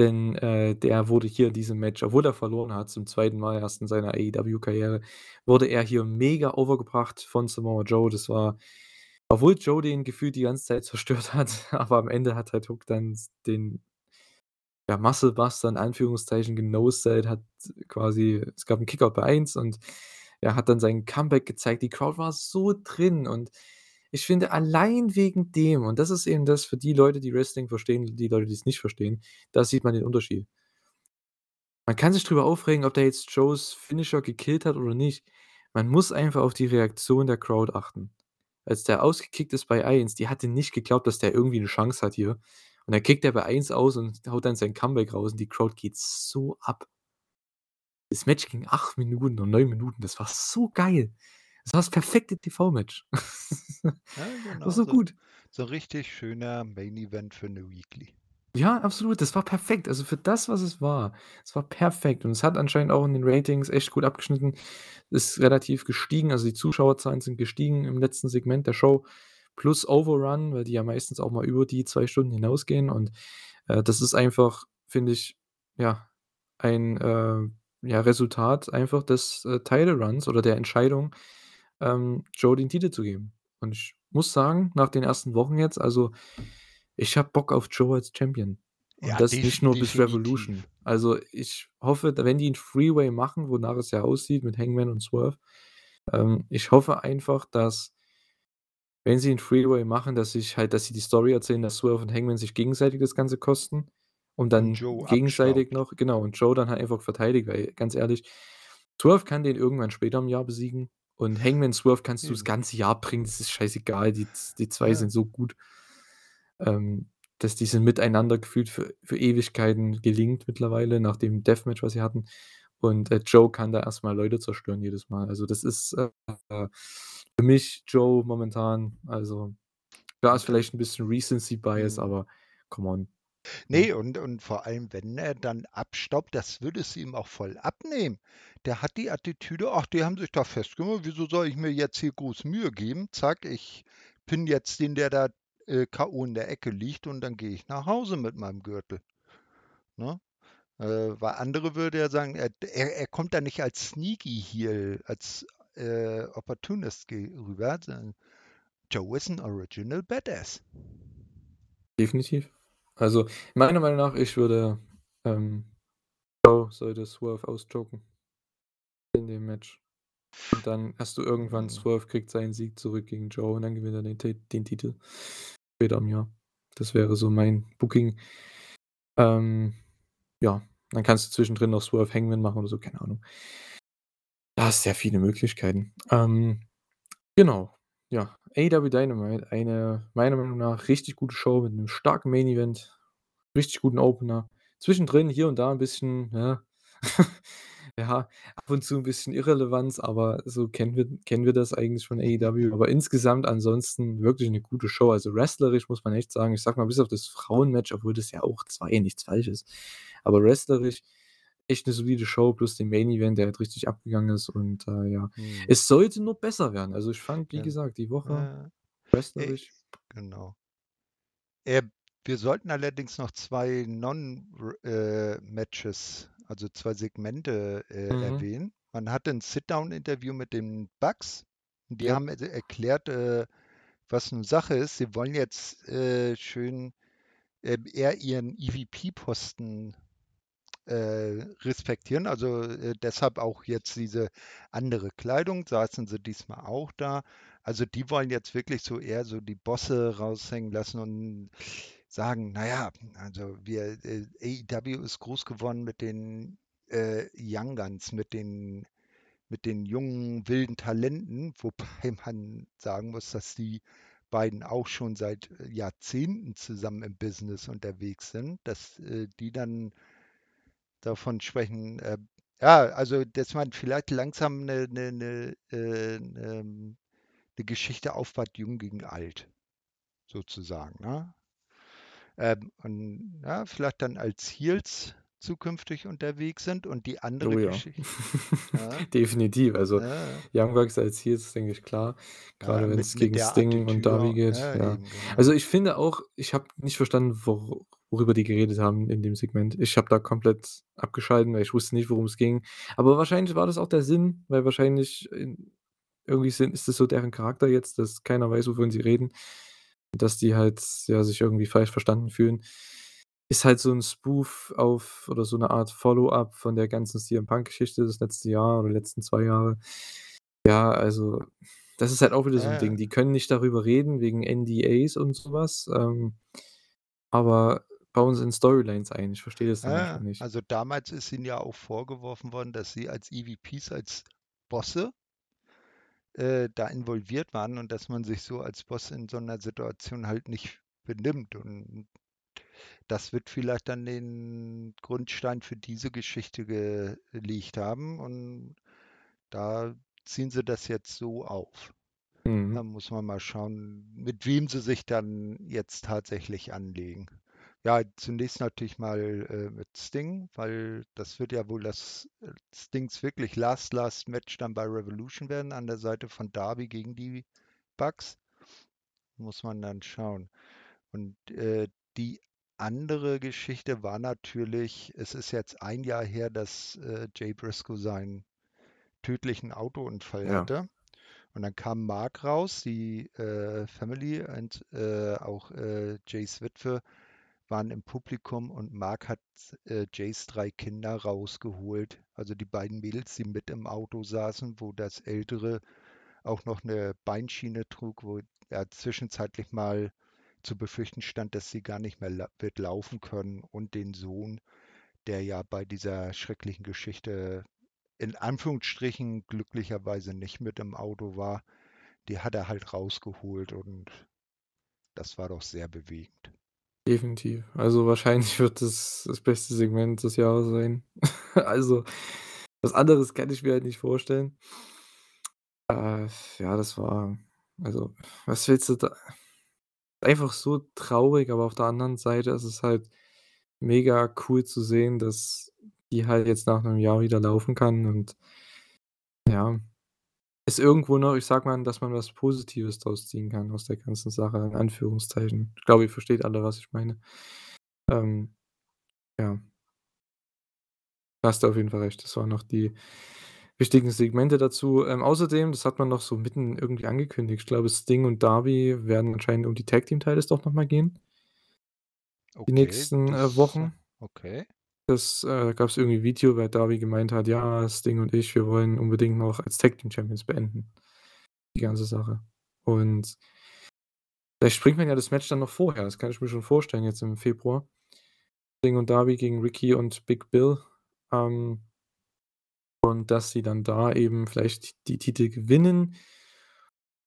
Denn, äh, der wurde hier in diesem Match obwohl er verloren hat, zum 2. Mal erst in seiner AEW-Karriere, wurde er hier mega overgebracht von Samoa Joe. Das war obwohl Joe den gefühlt die ganze Zeit zerstört [laughs] hat, aber am Ende hat halt Hook dann den ja, Muscle Buster in Anführungszeichen genoselled, hat quasi es gab 'n Kickout bei 1 und er hat dann sein Comeback gezeigt. Die Crowd war so drin und ich finde, allein wegen dem und das ist eben das für die Leute, die Wrestling verstehen, die Leute, die's nicht verstehen, da sieht man den Unterschied. Man kann sich drüber aufregen, ob der jetzt Joes Finisher gekillt hat oder nicht. Man muss einfach auf die Reaktion der Crowd achten. Als der ausgekickt ist bei 1, die hatte nicht geglaubt, dass der irgendwie 'ne Chance hat hier. Und dann kickt er bei 1 aus und haut dann sein Comeback raus und die Crowd geht so ab. Das Match ging 8 Minuten oder 9 Minuten. Das war so geil. Das war das perfekte TV-Match. Ja, [laughs] War genau, so so gut. so richtig schöner Main Event für 'ne Weekly. Ja, absolut, das war perfekt. Also, für das, was es war. Es war perfekt und es hat anscheinend auch in den Ratings echt gut abgeschnitten. Ist relativ gestiegen, also, die Zuschauerzahlen sind gestiegen im letzten Segment der Show plus Overrun, weil die ja meistens auch mal über die 2 Stunden hinausgehen und, äh, das ist einfach, finde ich, ja, ein, äh, ja, Resultat einfach des, äh, Title Runs oder der Entscheidung, ähm, Joe den Titel zu geben. Und ich muss sagen, nach den ersten Wochen jetzt, also, ich habe Bock auf Joe als Champion und Ja, das nicht nur bis Revolution. Also, ich hoffe, wenn die 'n Freeway machen, wonach es ja aussieht mit Hangman und Swerve, ähm, ich hoffe einfach, dass wenn sie 'n Freeway machen, dass sich halt dass sie die Story erzählen, dass Swerve und Hangman sich gegenseitig das Ganze kosten und Und dann Joe gegenseitig abstaubt. noch genau, und Joe dann halt einfach verteidigt, weil ganz ehrlich, Swerve kann den irgendwann später im Jahr besiegen und Hangman Swerve kannst du das Eben. ganze Jahr bringen, das ist scheißegal. Die die 2 sind Ja. so gut ähm, dass diese miteinander gefühlt für für Ewigkeiten gelingt mittlerweile nach dem Deathmatch, was sie hatten. Und, äh, Joe kann da erst mal Leute zerstören jedes Mal. Also, das ist, äh, für mich Joe momentan also, da ist vielleicht 'n bisschen Recency Bias, mhm. aber come on, ne? Ne, und und vor allem, wenn er dann abstaubt, das würdest du ihm auch voll abnehmen. Der hat die Attitüde: „Ach, die haben sich da festgemacht. Wieso soll ich mir jetzt hier groß Mühe geben? Zack, ich pinne jetzt den, der da, äh, K.O. in der Ecke liegt und dann gehe ich nach Hause mit meinem Gürtel.“ Ne? Äh, weil andere würde ja sagen, er er er kommt da nicht als Sneaky Heel, als, äh, Opportunist ge rüber, sondern Joe ist 'n Original Badass. Definitiv. Also, meiner Meinung nach, ich würde, ähm Joe sollte Swerve auschoken in dem Match. Und dann hast du irgendwann Hm. Swerve kriegt seinen Sieg zurück gegen Joe und dann gewinnt er den den Titel später im Jahr. Das wäre so mein Booking. Ähm, ja, dann kannst du zwischendrin noch Swerve Hangman machen oder so, keine Ahnung. Da hast sehr viele Möglichkeiten. Ähm, genau, ja. AEW Dynamite, eine meiner Meinung nach richtig gute Show mit 'nem starken Main Event, richtig guten Opener. Zwischendrin hier und da 'n bisschen, ja [laughs] ja, ab und zu 'n bisschen Irrelevanz, aber so kennen wir kennen wir das eigentlich von AEW. Aber insgesamt ansonsten wirklich 'ne gute Show. Also, wrestlerisch muss man echt sagen, ich sage mal, bis auf das Frauenmatch, obwohl das ja auch ja nichts Falsches. Aber wrestlerisch echt 'ne solide Show plus den Main Event, der halt richtig abgegangen ist und, äh, ja. Mhm. Es sollte nur besser werden. Also, ich fand, wie Gen gesagt, die Woche ja. Äh, wrestlerisch genau. Äh, wir sollten allerdings noch 2 Non r äh, also 2 Segmente, äh, Mhm. erwähnen. man hatte ein Sit-Down-Interview mit den. Und die Ja. haben er erklärt, äh, was nun Sache ist. Sie wollen jetzt schön eher ihren EVP-Posten äh, respektieren. Also äh, deshalb auch jetzt diese andere Kleidung, saßen sie diesmal auch da. Also die wollen jetzt wirklich so eher so die Bosse raushängen lassen und sagen, naja, also wir, äh, AEW ist groß geworden mit den äh, Young Guns, mit den, mit den jungen, wilden Talenten, [laughs] wobei man sagen muss, dass die beiden auch schon seit Jahrzehnten zusammen im Business unterwegs sind, dass äh, die dann davon sprechen, äh, ja, also dass man vielleicht langsam eine, eine, eine, äh, ähm, eine Geschichte aufbaut, jung gegen alt, sozusagen. Ne? Ähm, und ja, vielleicht dann als Heels zukünftig unterwegs sind und die andere Oh ja. Geschichte, [laughs] ja, Definitiv. Also ja, Young Bucks als Heels, denke ich, klar. Gerade wenn es gegen Sting und Darby geht, eben, genau. Also ich finde auch, ich habe nicht verstanden, wor worüber die geredet haben in dem Segment. Ich habe da komplett abgeschalten, weil ich wusste nicht, worum es ging. Aber wahrscheinlich war das auch der Sinn, weil wahrscheinlich in irgendwie sind ist das so deren Charakter jetzt, dass keiner weiß, wovon sie reden. Dass die halt, ja, sich irgendwie falsch verstanden fühlen. Ist halt so 'n Spoof auf oder so 'ne Art Follow-up von der ganzen CM Punk-Geschichte das letzte Jahr oder letzten 2 Jahre. Ja, also, das ist halt auch wieder so 'n Ja, Ding. Die können nicht darüber reden wegen NDAs und so was, ähm, aber bauen sie in Storylines ein. Ich verstehe das ja, nicht. also damals ist ihnen ja auch vorgeworfen worden, dass sie als EVPs, als Bosse äh, da involviert waren und dass man sich so als Boss in so einer Situation halt nicht benimmt. Und das wird vielleicht dann den Grundstein für diese Geschichte gelegt haben. Und da ziehen sie das jetzt so auf. Da Mhm. muss man mal schauen, mit wem sie sich dann jetzt tatsächlich anlegen. Ja, zunächst natürlich mal äh, mit Sting, weil das wird ja wohl das äh, Stings wirklich Last Last Match dann bei Revolution werden, an der Seite von Darby gegen die Bucks. Muss man dann schauen. Und äh, die andere Geschichte war natürlich, es ist jetzt ein Jahr her, dass äh, Jay Briscoe seinen tödlichen Autounfall Ja. hatte. Und dann kam Mark raus, die äh, Family und auch Jays Witwe waren im Publikum und Mark hat äh, Jays drei Kinder rausgeholt. Also die beiden Mädels, die mit im Auto saßen, wo das ältere auch noch eine Beinschiene trug, wo er zwischenzeitlich mal zu befürchten stand, dass sie gar nicht mehr la wird laufen können und den Sohn, der ja bei dieser schrecklichen Geschichte in Anführungsstrichen glücklicherweise nicht mit im Auto war, die hat er halt rausgeholt und das war doch sehr bewegend. Definitiv. Also, wahrscheinlich wird das das beste Segment des Jahres sein. [laughs] Also, was anderes kann ich mir halt nicht vorstellen. Äh, ja, das war also, was willst du da einfach so traurig, aber auf der anderen Seite ist es halt mega cool zu sehen, dass die halt jetzt nach 'nem Jahr wieder laufen kann und ja, ist irgendwo noch ich sage mal, dass man was Positives draus ziehen kann aus der ganzen Sache in Anführungszeichen. Ich glaube, ihr versteht alle, was ich meine. Ähm, ja. Da hast du auf jeden Fall recht. Das waren noch die wichtigen Segmente dazu. Ähm, außerdem, das hat man noch so mitten irgendwie angekündigt. Ich glaube, Sting und Darby werden anscheinend um die Tag Team Titles doch noch mal gehen die Okay, nächsten, äh, Wochen. okay. Das, äh gab's irgendwie 'n Video, weil Darby gemeint hat: „Ja, Sting und ich, wir wollen unbedingt noch als Tag Team Champions beenden, die ganze Sache.“ Und vielleicht springt man ja das Match dann noch vorher. Das kann ich mir schon vorstellen jetzt im Februar. Sting und Darby gegen Ricky und Big Bill. Ähm Und dass sie dann da eben vielleicht die Titel gewinnen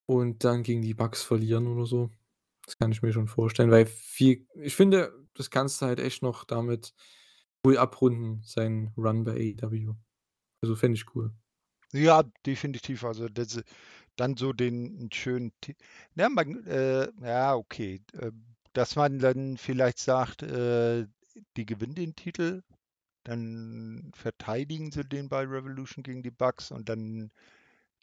und dann gegen die Bucks verlieren oder so. Das kann ich mir schon vorstellen, weil viel ich finde, das kannst du halt echt noch damit cool abrunden, seinen Run bei AEW. Also, fände ich cool. Ja, definitiv. Also das dann so den schönen ja, man äh, ja, okay, äh, dass man dann vielleicht sagt, äh, die gewinnen den Titel, dann verteidigen sie den bei Revolution gegen die Bucks und dann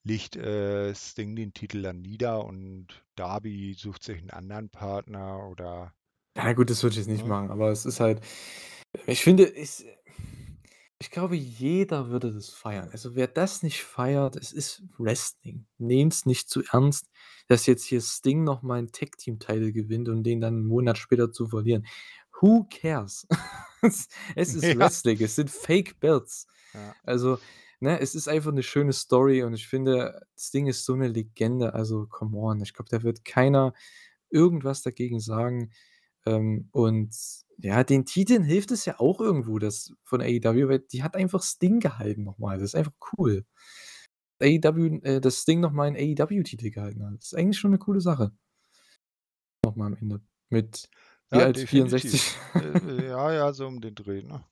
legt, äh, Sting den Titel dann nieder und Darby sucht sich 'n anderen Partner oder Ja gut, das würde ich jetzt nicht ne? machen, aber es ist halt ich finde, es Ich glaube, jeder würde das feiern. Also, wer das nicht feiert, es ist Wrestling. Nehmt's nicht zu ernst, dass jetzt hier Sting noch mal 'n Tag-Team-Title gewinnt und den dann 'n Monat später zu verlieren. Who cares? [laughs] Es es ist [laughs] Ja. Wrestling, es sind Fake Belts. Ja. Also, ne, es ist einfach 'ne schöne Story und ich finde, Sting ist so 'ne Legende, also come on. Ich glaube, da wird keiner irgendwas dagegen sagen. Ähm, und ja, den Titeln hilft es ja auch irgendwo, das von AEW, weil die hat einfach Sting gehalten noch mal. Das ist einfach cool. AEW äh, dass Sting noch mal 'n AEW-Titel gehalten hat. Das ist eigentlich schon 'ne coole Sache. Noch mal am Ende mit wie Ja, alt? definitiv. 64? Äh, ja, ja, so um den Dreh, ne?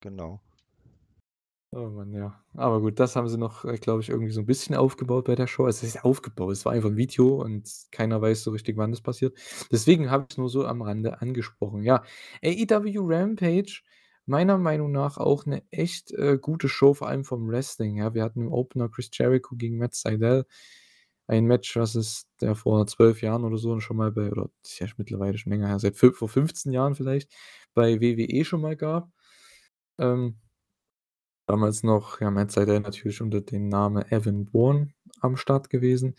Genau. Oh Mann, ja. Aber gut, das haben sie noch, äh, glaube ich, irgendwie so 'n bisschen aufgebaut bei der Show. Es ist aufgebaut, es war einfach 'n Video und keiner weiß so richtig, wann das passiert. Deswegen habe ich's nur so am Rande angesprochen. Ja, AEW Rampage, meiner Meinung nach auch 'ne echt, äh, gute Show, vor allem vom Wrestling, ja. Wir hatten im Opener Chris Jericho gegen Matt Sydal. Ein Match, was es der vor 12 Jahren oder so schon mal bei oder ist ja mittlerweile schon länger her, seit vor 15 Jahren vielleicht, bei WWE schon mal gab. Ähm damals noch, ja, Matt Sydal natürlich unter dem Namen Evan Bourne am Start gewesen.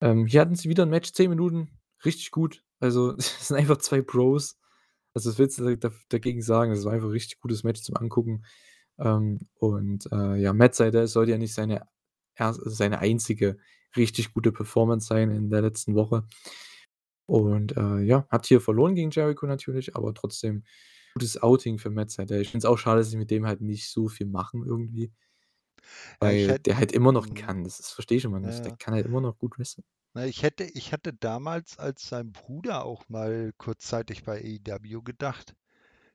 Ähm, hier hatten sie wieder 'n Match, 10 Minuten, richtig gut. Also, [laughs] es sind einfach 2 Bros. Also, was willst du da dagegen sagen? Das war einfach 'n richtig gutes Match zum Angucken. Ähm, und, äh, ja, Matt Sydal sollte ja nicht seine ers seine einzige richtig gute Performance sein in der letzten Woche. Und, äh, ja, hat hier verloren gegen Jericho natürlich, aber trotzdem gutes Outing für Matt Sydal. Ich finde es auch schade, dass sie mit dem halt nicht so viel machen irgendwie. Weil hätt der halt immer noch mhm. kann. Das das verstehe ich immer Ja, nicht. Der ja. kann halt immer noch gut wresteln. Na, ich hätte ich hatte damals als sein Bruder auch mal kurzzeitig bei AEW gedacht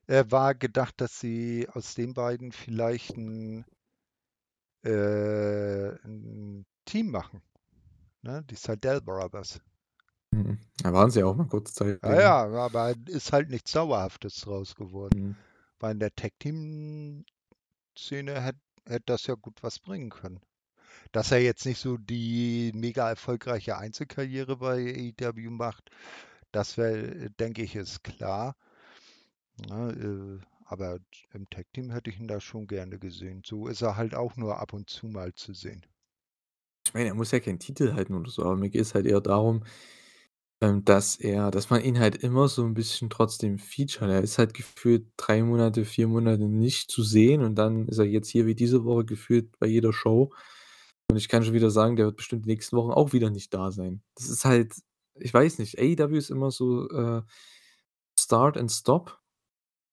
äh, war gedacht, dass sie aus den beiden vielleicht 'n äh, 'n Team machen, ne? Die Sydal Brothers. Mhm. Ja, waren sie ja auch mal kurzzeitig, Ja, ja. ja, aber ist halt nichts Dauerhaftes draus geworden. Mhm. Weil in der Tag-Team-Szene hätt hätte das ja gut was bringen können. Dass er jetzt nicht so die mega erfolgreiche Einzelkarriere bei AEW macht, das wäre denke ich, ist klar. Ne, äh, aber im Tag-Team hätte ich ihn da schon gerne gesehen. So ist er halt auch nur ab und zu mal zu sehen. Ich meine, er muss ja keinen Titel halten oder so, aber mir geht's halt eher darum, ähm, dass er dass man ihn halt immer so 'n bisschen trotzdem featured. Er ist halt gefühlt 3 Monate, 4 Monate nicht zu sehen und dann ist er jetzt hier wie diese Woche gefühlt bei jeder Show. Und ich kann schon wieder sagen, der wird bestimmt die nächsten Wochen auch wieder nicht da sein. Das ist halt ich weiß nicht, AEW ist immer so, äh, Start and Stop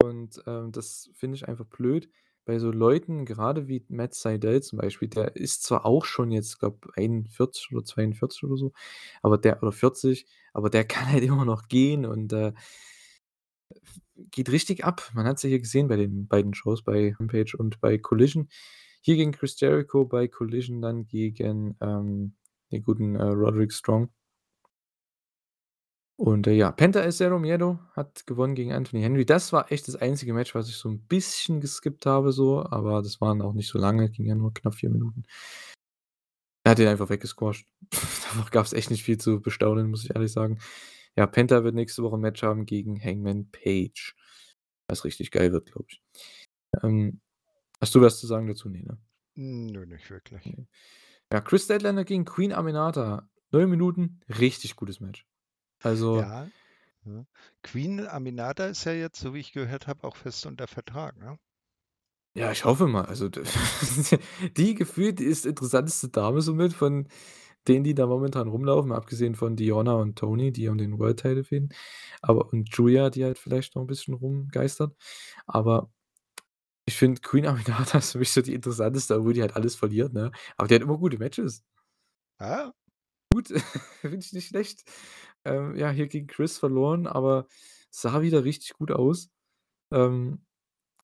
und, ähm, das finde ich einfach blöd bei so Leuten, gerade wie Matt Sydal zum Beispiel, der ist zwar auch schon jetzt, glaube 41 oder 42 oder so, aber der oder 40, aber der [laughs] kann halt immer noch gehen und, äh geht richtig ab. Man hat's ja hier gesehen bei den beiden Shows, bei Rampage und bei Collision. Hier gegen Chris Jericho, bei Collision dann gegen, ähm, den guten, äh, Roderick Strong. Und, äh, ja, Penta El Zero Miedo hat gewonnen gegen Anthony Henry. Das war echt das einzige Match, was ich so 'n bisschen geskippt habe so, aber das waren auch nicht so lange, ging ja nur knapp 4 Minuten. Er hat den einfach weggesquasht. [laughs] Da gab's echt nicht viel zu bestaunen, muss ich ehrlich sagen. Ja, Penta wird nächste Woche 'n Match haben gegen Hangman Page, was richtig geil wird, glaube ich. Ähm, hast du was zu sagen dazu? Ne, ne? Nö, nicht wirklich. Ne. Ja, Kris Statlander gegen Queen Aminata, 9 Minuten, richtig gutes Match. Also Ja? Queen Aminata ist ja jetzt, so wie ich gehört habe, auch fest unter Vertrag, ne? Ja, ich hoffe mal. Also, [laughs] die gefühlt ist interessanteste Dame somit von denen, die da momentan rumlaufen, abgesehen von Deonna und Toni, die um den World Title fehden. Aber und Julia, die halt vielleicht noch 'n bisschen rumgeistert. Aber ich finde, Queen Aminata [laughs] ist für mich so die interessanteste, obwohl die halt alles verliert, ne? Aber die hat immer gute Matches. Ah. Gut, [laughs] finde ich nicht schlecht. Ähm, ja, hier gegen Kris verloren, aber sah wieder richtig gut aus. Ähm,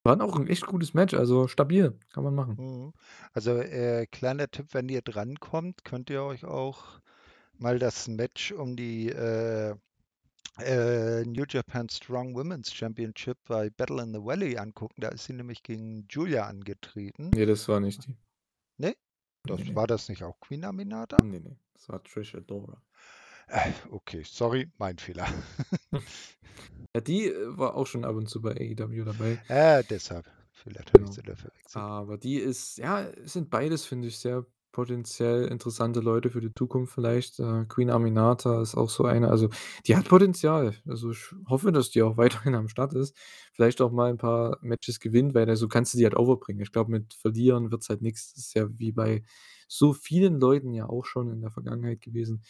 war auch 'n echt gutes Match, also stabil, kann man machen. Mhm. Also, äh, kleiner Tipp, wenn ihr drankommt, könnt ihr euch auch mal das Match um die, äh, äh, New Japan Strong Women's Championship bei Battle in the Valley angucken. Da ist sie nämlich gegen Julia angetreten. Ne, das war nicht die. Ne? Ne, Das ne. war das nicht auch Queen Aminata? Ne, ne, das war Trish Adora. Äh, okay, sorry, mein Fehler. [laughs] Ja, die, äh, war auch schon ab und zu bei AEW dabei. Ja, deshalb. Vielleicht habe ich Genau. sie da verwechselt. Aber die ist ja, es sind beides, finde ich, sehr potenziell interessante Leute für die Zukunft vielleicht. Äh, Queen Aminata ist auch so eine also, die hat Potenzial. Also, ich hoffe, dass die auch [laughs] weiterhin am Start ist. Vielleicht auch mal 'n paar Matches gewinnt, weil so kannst du die halt overbringen. Ich glaube, mit Verlieren wird's halt nix. Das ist ja wie bei so vielen Leuten ja auch schon in der Vergangenheit gewesen.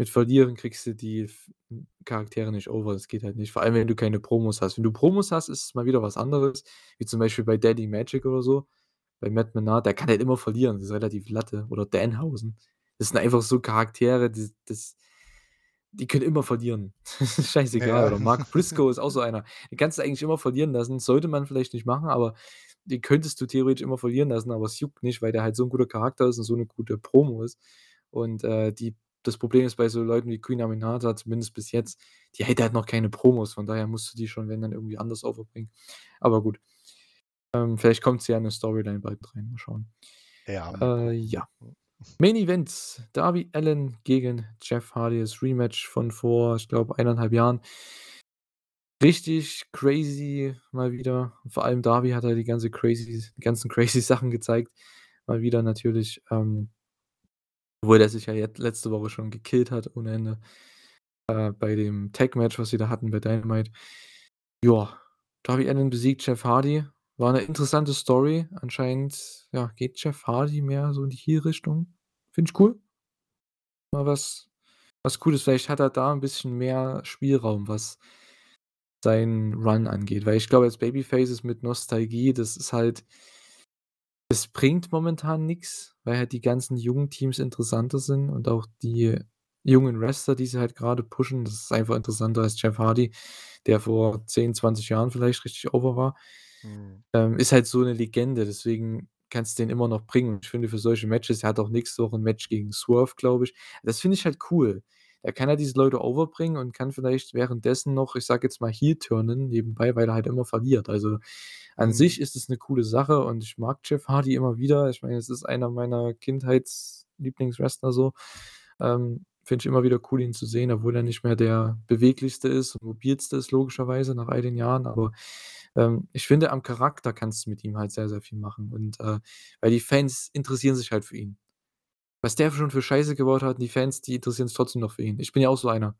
Mit Verlieren kriegst du die hm, Charaktere nicht over. Das geht halt nicht, vor allem, wenn du keine Promos hast. Wenn du Promos hast, ist es mal wieder was anderes, wie zum Beispiel bei Daddy Magic oder so, bei Matt Menard, der kann halt immer verlieren, das ist relativ Latte oder Danhausen. Das sind einfach so Charaktere, die das die können immer verlieren. [laughs] Scheißegal. Ja. Oder Mark Briscoe ist auch so einer. Den kannst du eigentlich immer verlieren lassen. Sollte man vielleicht nicht machen, aber den könntest du theoretisch immer verlieren lassen, aber es juckt nicht, weil der halt so 'n guter Charakter ist und so 'ne gute Promo ist. Und, äh, die das Problem ist bei so Leuten wie Queen Aminata, zumindest bis jetzt, die hält halt noch keine Promos, von daher musst du die schon, wenn dann irgendwie anders overbringen. Aber gut. Ähm, vielleicht kommt sie ja in 'ne Storyline bald rein, mal schauen. Ja, Äh, ja. Main Event: Darby Allin gegen Jeff Hardy, das Rematch von vor, ich glaube, 1 1/2 Jahren. Richtig crazy mal wieder. Vor allem Darby hat da die ganze crazy die ganzen [laughs] crazy Sachen gezeigt. Mal wieder natürlich, ähm obwohl der sich ja jetzt letzte Woche schon gekillt hat ohne Ende, äh, bei dem Tag-Match, was sie da hatten bei Dynamite. Ja, Darby Allin besiegt Jeff Hardy. War 'ne interessante Story. Anscheinend, ja, geht Jeff Hardy mehr so in die Heel-Richtung. Finde ich cool. Mal was was Cooles. Vielleicht hat er da 'n bisschen mehr Spielraum, was seinen Run angeht, weil ich glaube, als Babyface mit Nostalgie, das ist halt es bringt momentan nix, weil halt die ganzen jungen Teams interessanter sind und auch die jungen Wrestler, die sie halt grade pushen. Das ist einfach interessanter als Jeff Hardy, der vor 10, 20 Jahren vielleicht richtig over war. Mhm. Ähm, ist halt so 'ne Legende, deswegen kannst du den immer noch bringen. Ich finde für solche Matches er hat auch nächste Woche 'n Match gegen Swerve, glaube ich. Das finde ich halt cool. Er kann halt diese Leute overbringen und kann vielleicht währenddessen noch, ich sage jetzt mal, heel turnen nebenbei, weil er halt immer verliert. Also, an Mhm. sich ist es 'ne coole Sache und ich mag Jeff Hardy immer wieder. Ich meine, es ist einer meiner Kindheits-Lieblingswrestler so. Ähm, finde ich immer wieder cool, ihn zu sehen, obwohl er nicht mehr der Beweglichste ist und mobilste ist logischerweise nach all den Jahren. Aber, ähm, ich finde, am Charakter kannst du mit ihm halt sehr, sehr viel machen und, äh weil die Fans interessieren sich halt für ihn. Was der schon für Scheiße gebaut hat, die Fans, die interessieren sich trotzdem noch für ihn. Ich bin ja auch so einer.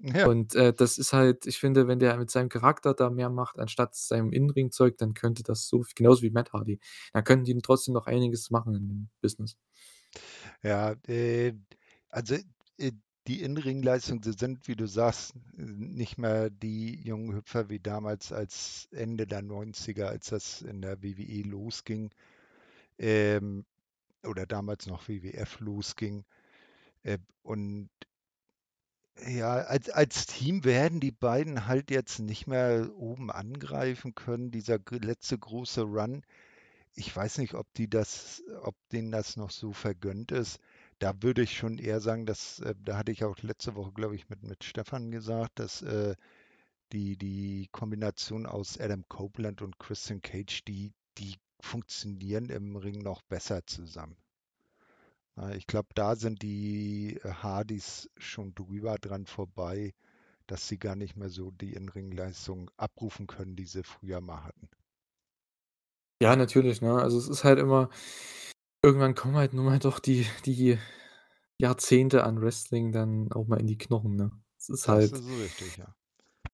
Ja. Und, äh, das ist halt ich finde, wenn der mit seinem Charakter da mehr macht, anstatt seinem In-Ring-Zeug, dann könnte das so genauso wie Matt Hardy. Dann könnten die trotzdem noch einiges machen in dem Business. Ja, äh, also, äh, die In-Ring-Leistungen, sie sind, wie du sagst, nicht mehr die jungen Hüpfer wie damals als Ende der 90er, als das in der WWE losging, ähm, oder damals noch WWF losging. Äh, und ja, als als Team werden die beiden halt jetzt nicht mehr oben angreifen können. Dieser letzte große Run, ich weiß nicht, ob die das ob denen das noch so vergönnt ist. Da würde ich schon eher sagen, dass äh, da hatte ich auch letzte Woche, glaube ich, mit mit Stefan gesagt, dass, äh, die die Kombination aus Adam Copeland und Christian Cage, die die funktionieren im Ring noch besser zusammen. Ich glaube, da sind die, äh, Hardys schon drüber dran vorbei, dass sie gar nicht mehr so die In-Ring-Leistung abrufen können, die sie früher mal hatten. Ja, natürlich, ne? Also, es ist halt immer irgendwann kommen halt nun mal doch die die Jahrzehnte an Wrestling dann auch mal in die Knochen, ne? Es ist Das halt ist richtig, ja.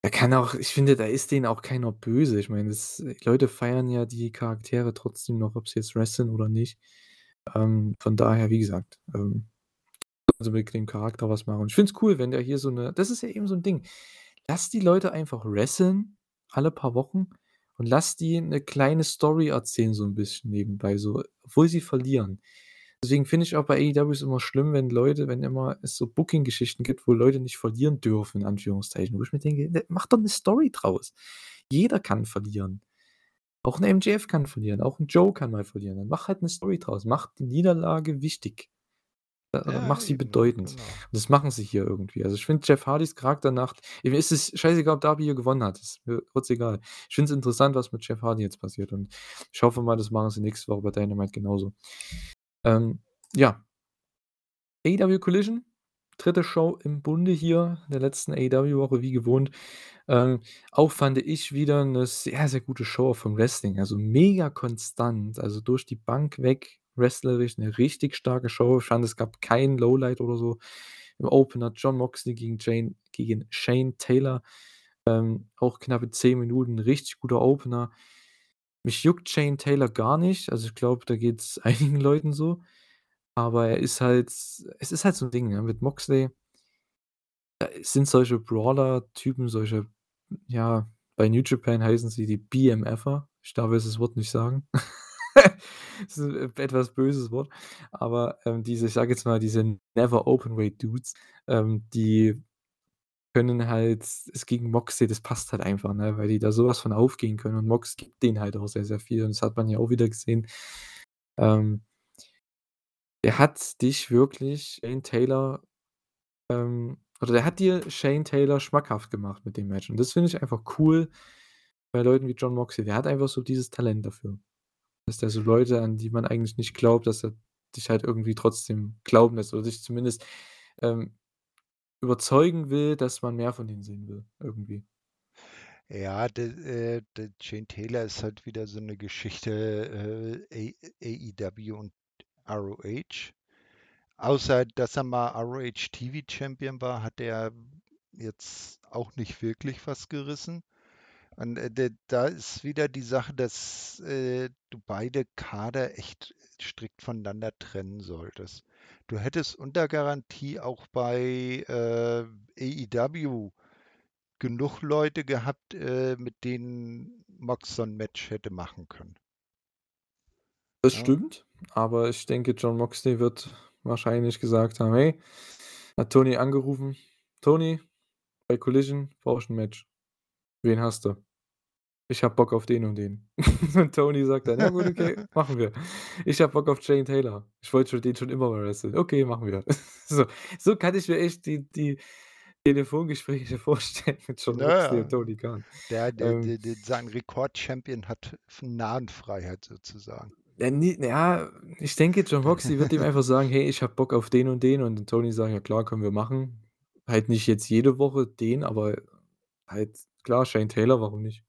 Er kann auch ich finde, da ist denen auch keiner böse. Ich meine, das die Leute feiern ja die Charaktere trotzdem noch, ob sie jetzt wresteln oder nicht. Ähm, von daher, wie gesagt, ähm, also, mit dem Charakter was machen. Ich finde es cool, wenn der hier so 'ne das ist ja eben so 'n Ding. Lass die Leute einfach wresteln alle paar Wochen und lass die 'ne kleine Story erzählen so 'n bisschen nebenbei, so, obwohl sie verlieren. Deswegen finde ich auch bei AEW es immer schlimm, wenn Leute wenn immer es so Booking-Geschichten gibt, wo Leute nicht verlieren dürfen in Anführungszeichen, wo ich mir denke: „Ne, mach doch 'ne Story draus.“ Jeder kann verlieren. Auch 'n MJF kann verlieren, auch 'n Joe kann mal verlieren. Dann mach halt 'ne Story draus. Mach die Niederlage wichtig. Äh, Ja, mach sie eben, bedeutend. Genau. Und das machen sie hier irgendwie. Also, ich finde Jeff Hardys Charakter nach mir ist es scheißegal, ob Darby hier gewonnen hat. Ist mir grotzegal. Ich finde es interessant, was mit Jeff Hardy jetzt passiert und ich hoffe mal, das machen sie nächste Woche bei Dynamite genauso. Ähm, ja. AEW Collision, dritte Show im Bunde hier in der letzten AEW-Woche wie gewohnt. Ähm, auch fand ich wieder 'ne sehr, sehr gute Show vom Wrestling, also mega konstant, also durch die Bank weg wrestlerisch 'ne richtig starke Show. Ich fand, es gab kein Lowlight oder so. Im Opener Jon Moxley gegen Jane gegen Shane Taylor, ähm, auch knappe 10 Minuten, richtig guter Opener. Mich juckt Shane Taylor gar nicht, also ich glaube, da geht's [laughs] einigen Leuten so, aber er ist halt es ist halt so 'n Ding, ne, mit Moxley sind solche Brawler-Typen, solche ja, bei New Japan heißen sie die BMFer. Ich darf jetzt das Wort nicht sagen. [laughs] Das ist 'n etwas böses Wort, aber, ähm, diese ich sage jetzt mal, diese Never Openweight Dudes, ähm, die können halt es gegen Moxley das passt halt einfach, ne, weil die da so was von aufgehen können und Mox gibt denen halt auch sehr, sehr viel und das hat man ja auch wieder gesehen. Ähm der hat dich wirklich Shane Taylor, ähm oder der hat dir Shane Taylor schmackhaft gemacht mit dem Match und das finde ich einfach cool bei Leuten wie Jon Moxley. Der hat einfach so dieses Talent dafür, dass der so Leute, an die man eigentlich nicht glaubt, dass er dich halt irgendwie trotzdem glauben lässt oder dich zumindest, ähm, überzeugen will, dass man mehr von denen sehen will, irgendwie. Ja, de äh, der Shane Taylor ist halt wieder so 'ne Geschichte, äh, AEW und ROH. Außer dass er mal ROH TV Champion war, hat er jetzt auch nicht wirklich was gerissen. Und, äh, da ist wieder die Sache, dass, äh, du beide Kader echt strikt voneinander trennen solltest. Du hättest unter Garantie auch bei, äh, AEW genug Leute gehabt, äh, mit denen Mox so 'n Match hätte machen können. Das Ja. stimmt, aber ich denke, Jon Moxley wird wahrscheinlich gesagt haben: „Hey“ hat Tony angerufen: „Tony, bei Collision brauche ich 'n Match. Wen hast du?“ „Ich habe Bock auf den und den.“ [laughs] Und Tony sagt dann: „Ja gut, okay, [laughs] machen wir. Ich habe Bock auf Shane Taylor. Ich wollte schon den schon immer mal wresteln. Okay, machen wir.“ [laughs] So so kann ich mir echt die die Telefongespräche vorstellen mit Jon Ja, Moxley und. Tony Khan. Der de Ähm de de sein Rekord-Champion hat Nahenfreiheit sozusagen. Ja, ich denke, Jon Moxley wird ihm einfach sagen: „Hey, ich habe Bock auf den und den“ und Tony sagt: „Ja klar, können wir machen.“ Halt nicht jetzt jede Woche den, aber halt klar, Shane Taylor, warum nicht?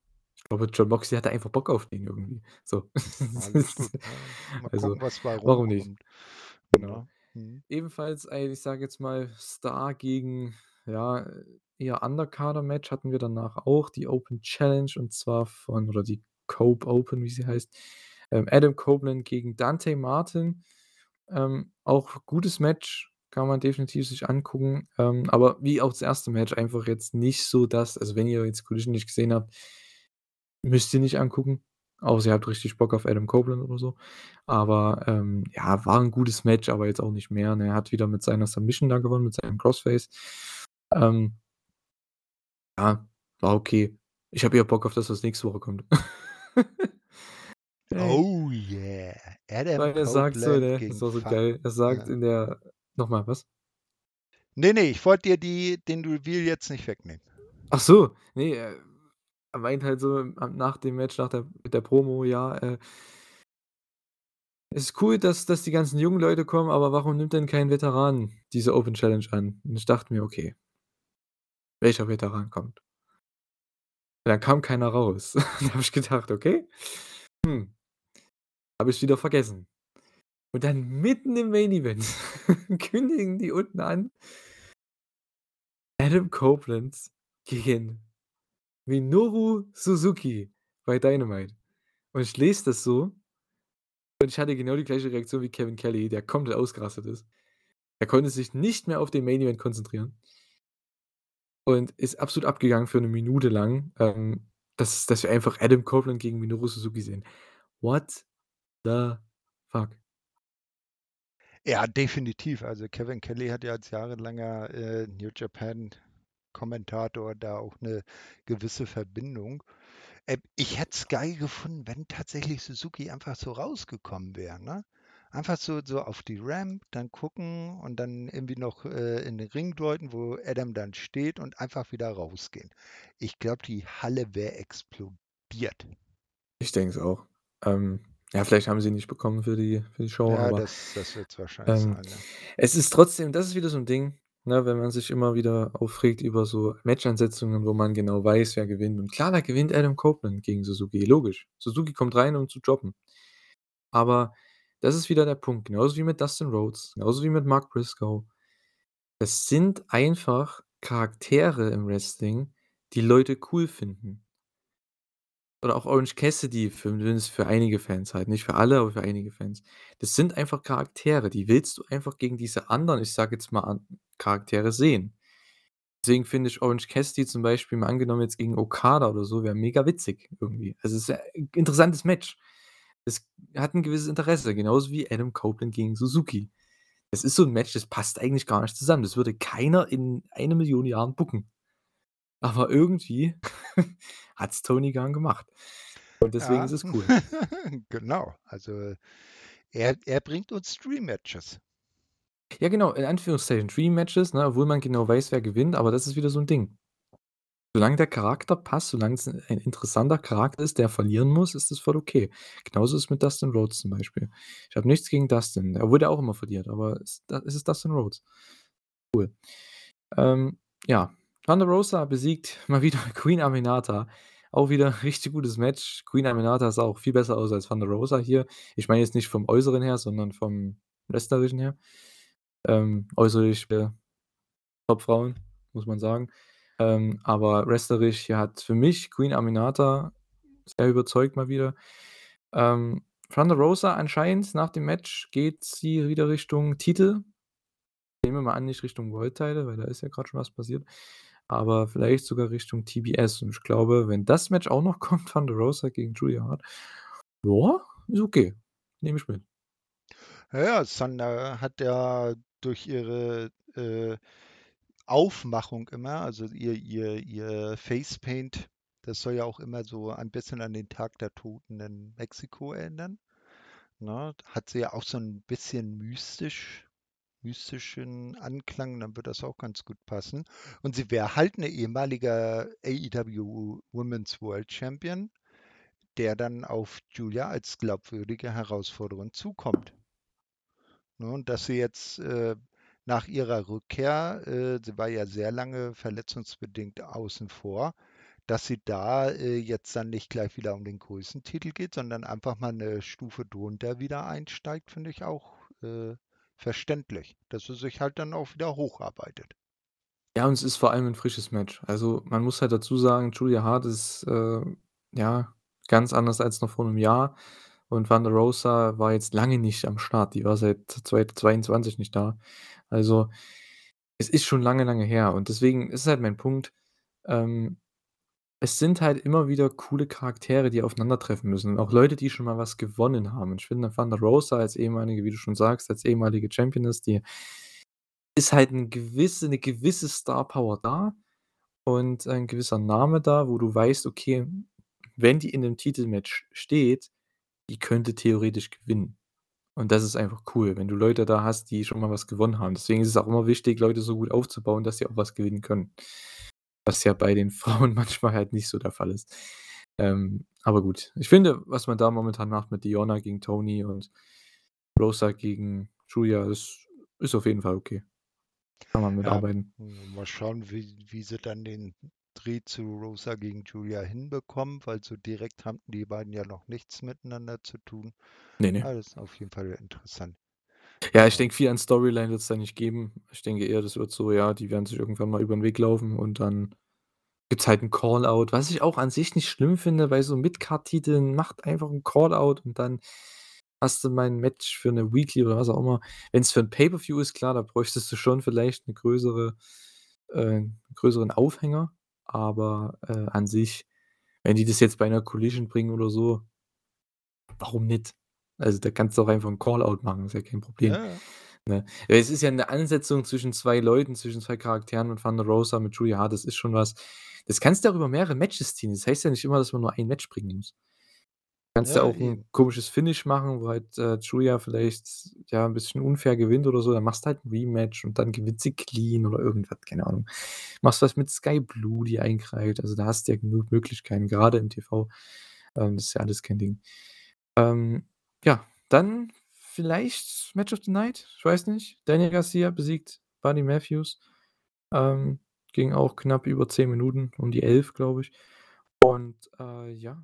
Glaube, Jon Moxley hatte einfach Bock auf den irgendwie, so. [laughs] Alles gut, ja. Mal Also, gucken, was warum nicht? Genau. ne? Mhm. Ebenfalls ein, ich sage jetzt mal, Star gegen, ja, eher Undercarder-Match hatten wir danach auch, die Open Challenge und zwar von oder die Cope Open, wie sie heißt, ähm, Adam Copeland gegen Dante Martin. Ähm, auch gutes Match, kann man definitiv sich angucken, ähm, aber wie auch das 1. Match einfach jetzt nicht so das also, wenn ihr jetzt Collision nicht gesehen habt müsst ihr nicht angucken, außer ihr habt richtig Bock auf Adam Copeland oder so. Aber, ähm, ja, war 'n gutes Match, aber jetzt auch nicht mehr, ne? Er hat wieder mit seiner Submission da gewonnen, mit seinem Crossface. Ähm ja, war okay. Ich habe eher Bock auf das, was nächste Woche kommt. [laughs] Oh yeah, Adam Weil er sagt so, Copeland ne, das gegen war so geil. Er sagt ja. in der noch mal, was? Ne, ne, ich wollte dir die den Reveal jetzt nicht wegnehmen. Ach so, ne, er meint halt so, nach dem Match, nach der mit der Promo, ja, äh „Ist cool, dass dass die ganzen jungen Leute kommen, aber warum nimmt denn kein Veteran diese Open Challenge an?“ Und ich dachte mir: „Okay“ „welcher Veteran kommt?“ Da kam keiner raus. [laughs] Da habe ich gedacht: „Okay, hm“ habe ich wieder vergessen. Und dann mitten im Main Event [laughs] kündigen die unten an Adam Copeland gegen Minoru Suzuki bei Dynamite. Und ich lese das so und ich hatte genau die gleiche Reaktion wie Kevin Kelly, der komplett ausgerastet ist. Er konnte sich nicht mehr auf den Main Event konzentrieren und ist absolut abgegangen für 'ne Minute lang, ähm, dass dass wir einfach Adam Copeland gegen Minoru Suzuki sehen. What the fuck? Ja, definitiv. Also, Kevin Kelly hat ja als jahrelanger, äh, New Japan Kommentator da auch 'ne gewisse Verbindung. Äh, ich hätte es geil gefunden, wenn tatsächlich Suzuki einfach so rausgekommen wäre, ne? Einfach so so auf die Ramp, dann gucken und dann irgendwie noch, äh, in den Ring deuten, wo Adam dann steht und einfach wieder rausgehen. Ich glaube, die Halle wäre explodiert. Ich denke es auch. Ähm, ja, vielleicht haben sie ihn nicht bekommen für die für die Show, Ja, aber, das das wird's wahrscheinlich ähm, sein, ja. es ist trotzdem das ist wieder so 'n Ding ne, wenn man sich immer wieder aufregt über so Match-Ansetzungen, wo man genau weiß, wer gewinnt. Und klar, da gewinnt Adam Copeland gegen Suzuki, logisch. Suzuki kommt rein, um zu droppen. Aber das ist wieder der Punkt, genauso wie mit Dustin Rhodes, genauso wie mit Mark Briscoe. Es sind einfach Charaktere im Wrestling, die Leute cool finden. Oder auch Orange Cassidy, für zumindest für einige Fans halt, nicht für alle, aber für einige Fans. Das sind einfach Charaktere, die willst du einfach gegen diese anderen, ich sage jetzt mal Charaktere sehen. Deswegen finde ich Orange Cassidy zum Beispiel mal angenommen jetzt gegen Okada oder so, wäre mega witzig irgendwie. Also, es ist ein interessantes Match. Es hat 'n gewisses Interesse, genauso wie Adam Copeland gegen Suzuki. Es ist so 'n Match, das passt eigentlich gar nicht zusammen. Das würde keiner in 1.000.000 Jahren booken. Aber irgendwie [laughs] hat's Tony Khan gemacht. Und deswegen ist Ja, es cool. [laughs] genau. Also, er er bringt uns Dream Matches. Ja, genau, in Anführungszeichen Dream Matches, ne, obwohl man genau weiß, wer gewinnt, aber das ist wieder so 'n Ding. Solange der Charakter passt, solange es ein interessanter Charakter ist, der verlieren muss, ist das voll okay. Genauso ist es mit Dustin Rhodes zum Beispiel. Ich habe nichts gegen Dustin, obwohl der auch immer verliert, aber es es ist Dustin Rhodes. Cool. Ähm, ja, Thunder Rosa besiegt [laughs] mal wieder Queen Aminata. Auch wieder richtig gutes Match. Queen Aminata sah auch viel besser aus als Thunder Rosa hier. Ich meine jetzt nicht vom Äußeren her, sondern vom Wrestlerischen her. Ähm, äußerlich, äh, Top-Frauen, muss man sagen. Ähm, aber wrestlerisch hier hat für mich Queen Aminata sehr überzeugt mal wieder. Ähm, Thunder Rosa anscheinend nach dem Match geht sie wieder Richtung Titel. Nehmen wir mal an, nicht Richtung World Title, weil da ist ja grad schon was passiert, aber vielleicht sogar Richtung TBS. Und ich glaube, wenn das Match auch noch [laughs] kommt, Thunder Rosa gegen Julia Hart, ja, ist okay. Nehme ich mit. Ja, ja, Thunder hat ja durch ihre, äh, Aufmachung immer, also ihr ihr ihr Facepaint, das soll ja auch immer so ein bisschen an den Tag der Toten in Mexiko erinnern, ne? Hat sie ja auch so 'n bisschen mystisch mystischen Anklang, dann wird das auch ganz gut passen. Und sie wäre halt 'ne ehemaliger AEW Women's World Champion, der dann auf Julia als glaubwürdige Herausforderin zukommt. Ne, dass sie jetzt, äh, nach ihrer Rückkehr äh, sie war ja sehr lange verletzungsbedingt außen vor, dass sie da, äh, jetzt dann nicht gleich wieder um den Größentitel geht, sondern einfach mal 'ne Stufe drunter wieder einsteigt, finde ich auch, verständlich, dass sie sich halt dann auch wieder hocharbeitet. Ja, und es ist vor allem 'n frisches Match. Also, man muss halt dazu sagen, Julia Hart ist, ja, ganz anders als noch vor 'nem Jahr und Thunder Rosa war jetzt lange nicht am Start. Die war seit 2022 nicht da. Also, es ist schon lange, lange her und deswegen ist halt mein Punkt, ähm, es sind halt immer wieder coole Charaktere, die aufeinandertreffen müssen und auch Leute, die schon mal was gewonnen haben. Und ich finde, Thunder Rosa als ehemalige wie du schon sagst, als ehemalige Championess, die ist halt 'n gewisse 'ne gewisse Star Power da und ein gewisser Name da, wo du weißt, okay, wenn die in 'nem Titelmatch steht, die könnte theoretisch gewinnen. Und das ist einfach cool, wenn du Leute da hast, die schon mal was gewonnen haben. Deswegen ist es auch immer wichtig, Leute so gut aufzubauen, dass sie auch was gewinnen können. Was ja bei den [laughs] Frauen manchmal halt nicht so der Fall ist. Ähm, aber gut. Ich finde, was man da momentan macht mit Deonna gegen Toni und Rosa gegen Julia, ist ist auf jeden Fall okay. Kann man Ja, mitarbeiten. mal schauen, wie wie sie dann den Dreh zu Rosa gegen Julia hinbekommen, weil so direkt haben die beiden ja noch nichts miteinander zu tun. Ne, ne. Aber das ist auf jeden Fall interessant. Ja, ich denke, viel an Storyline wird's da nicht geben. Ich denke eher, das wird so ja, die werden sich irgendwann mal über 'n Weg laufen und dann gibt's halt 'n Call-out, was ich auch an sich nicht schlimm finde, bei so Mid-Card-Titeln, macht einfach 'n Call-out und dann hast du mal 'n Match für 'ne Weekly oder was auch immer. Wenn's für 'n Pay-per-View ist, klar, da bräuchtest du schon vielleicht 'ne größere äh, größeren Aufhänger, aber, äh, an sich, wenn die das jetzt bei 'ner Collision bringen oder so warum nicht? Also, da kannst du auch einfach 'n Call-out machen, ist ja kein Problem, ja. ne? Es ist ja 'ne Ansetzung zwischen 2 Leuten, zwischen 2 Charakteren mit Thunder Rosa, mit Julia Hart, das ist schon was das kannst du auch über mehrere Matches ziehen. Das heißt ja nicht immer, dass man nur ein Match bringen muss. Kannst ja Ja, auch 'n eben. komisches Finish machen, wo halt, äh, Julia vielleicht, ja, 'n bisschen unfair gewinnt oder so, dann machst du halt 'n Rematch und dann gewinnt sie clean oder irgendwas, keine Ahnung. Machst was mit Sky Blue, die eingreift. Also, da hast du ja genug Möglichkeiten, grade im TV. Ähm, das ist ja alles kein Ding. Ähm, ja, dann vielleicht Match of the Night? Ich weiß nicht. Daniel Garcia besiegt Buddy Matthews. Ähm, ging auch knapp über 10 Minuten, um die 11, glaube ich. Und, äh, ja,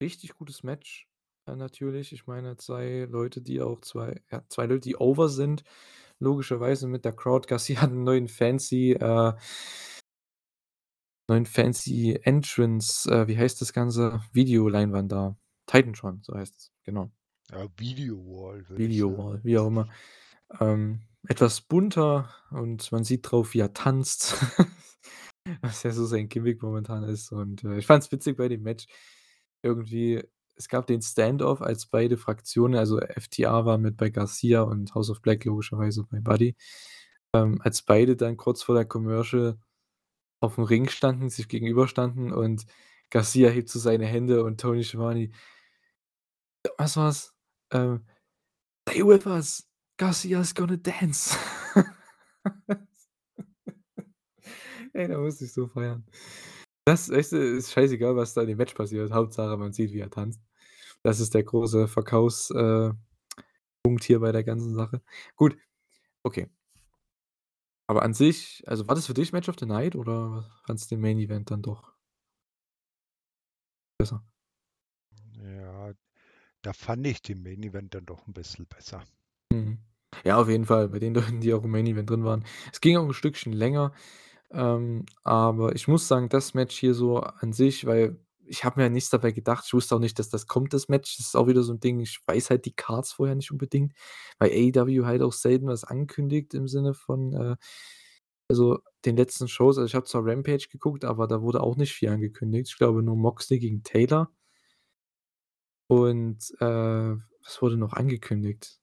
richtig gutes Match, äh, natürlich. Ich meine, 2 Leute, die auch 2 ja, 2 Leute, die over sind, logischerweise mit der Crowd. [laughs] Garcia hat 'n neuen fancy, äh neuen fancy Entrance äh, wie heißt das Ganze? Videoleinwand da. Titantron, so heißt es, genau. Ja, Video Wall, Video. Wall, wie auch immer. Ähm, etwas bunter und man sieht drauf, wie er tanzt, [laughs] was ja so sein Gimmick momentan ist. Und, äh, ich fand's witzig bei dem Match. Irgendwie es gab den Stand-off, als beide Fraktionen also, FTR war mit bei Garcia und House of Black logischerweise bei Buddy. Ähm, als beide dann kurz vor der Commercial aufm Ring standen, sich gegenüberstanden und Garcia hebt so seine Hände und Tony Schiavone was war's? Ähm: „Stay with us, Garcia's gonna dance.“ [laughs] Ey, da musste ich so feiern. Das du, ist scheißegal, was da in dem Match passiert. Hauptsache, man sieht, wie er tanzt. Das ist der große Verkaufs äh, hier bei der ganzen Sache. Gut, okay. Aber an sich also, war das für dich Match of the Night oder fandest den Main Event dann doch besser? Ja, da fand ich den Main Event dann doch 'n bisschen besser. Mhm. Ja, auf jeden Fall, bei den Leuten, die auch im Main Event drin waren. Es ging auch 'n Stückchen länger, ähm, aber ich muss sagen, das Match hier so an sich weil ich habe mir ja nichts dabei gedacht. Ich wusste auch nicht, dass das kommt, das Match. Das ist auch wieder so 'n Ding, ich weiß halt die Cards vorher nicht unbedingt, weil AEW halt auch selten was ankündigt im Sinne von, äh also, den letzten Shows also, ich habe zwar Rampage geguckt, aber da wurde auch nicht viel angekündigt. Ich glaube nur Moxley gegen Taylor. Und, äh, was wurde noch angekündigt?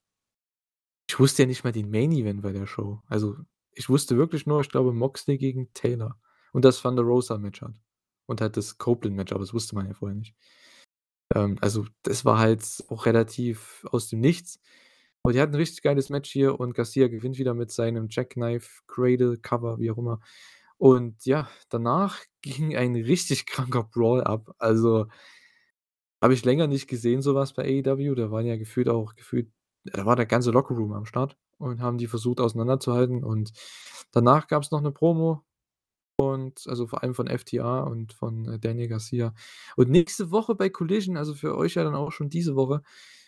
Ich wusste ja nicht mal den Main Event bei der Show. Also, ich wusste wirklich nur, ich glaube, Moxley gegen Taylor und das Thunder Rosa Match halt und halt das Copeland Match, aber das wusste man ja vorher nicht. Ähm, also, das war halt auch relativ aus dem Nichts. Und die hatten 'n richtig geiles Match hier und Garcia gewinnt wieder mit seinem Jackknife Cradle Cover, wie auch immer. Und ja, danach [laughs] ging ein richtig kranker Brawl ab. Also habe ich länger nicht gesehen, so was bei AEW. Da waren ja gefühlt auch gefühlt da war der ganze Locker Room am Start und haben die versucht auseinanderzuhalten. Und danach gab's noch 'ne Promo und also, vor allem von FTR und von, äh, Daniel Garcia. Und nächste Woche bei Collision, also, für euch ja dann auch schon diese Woche,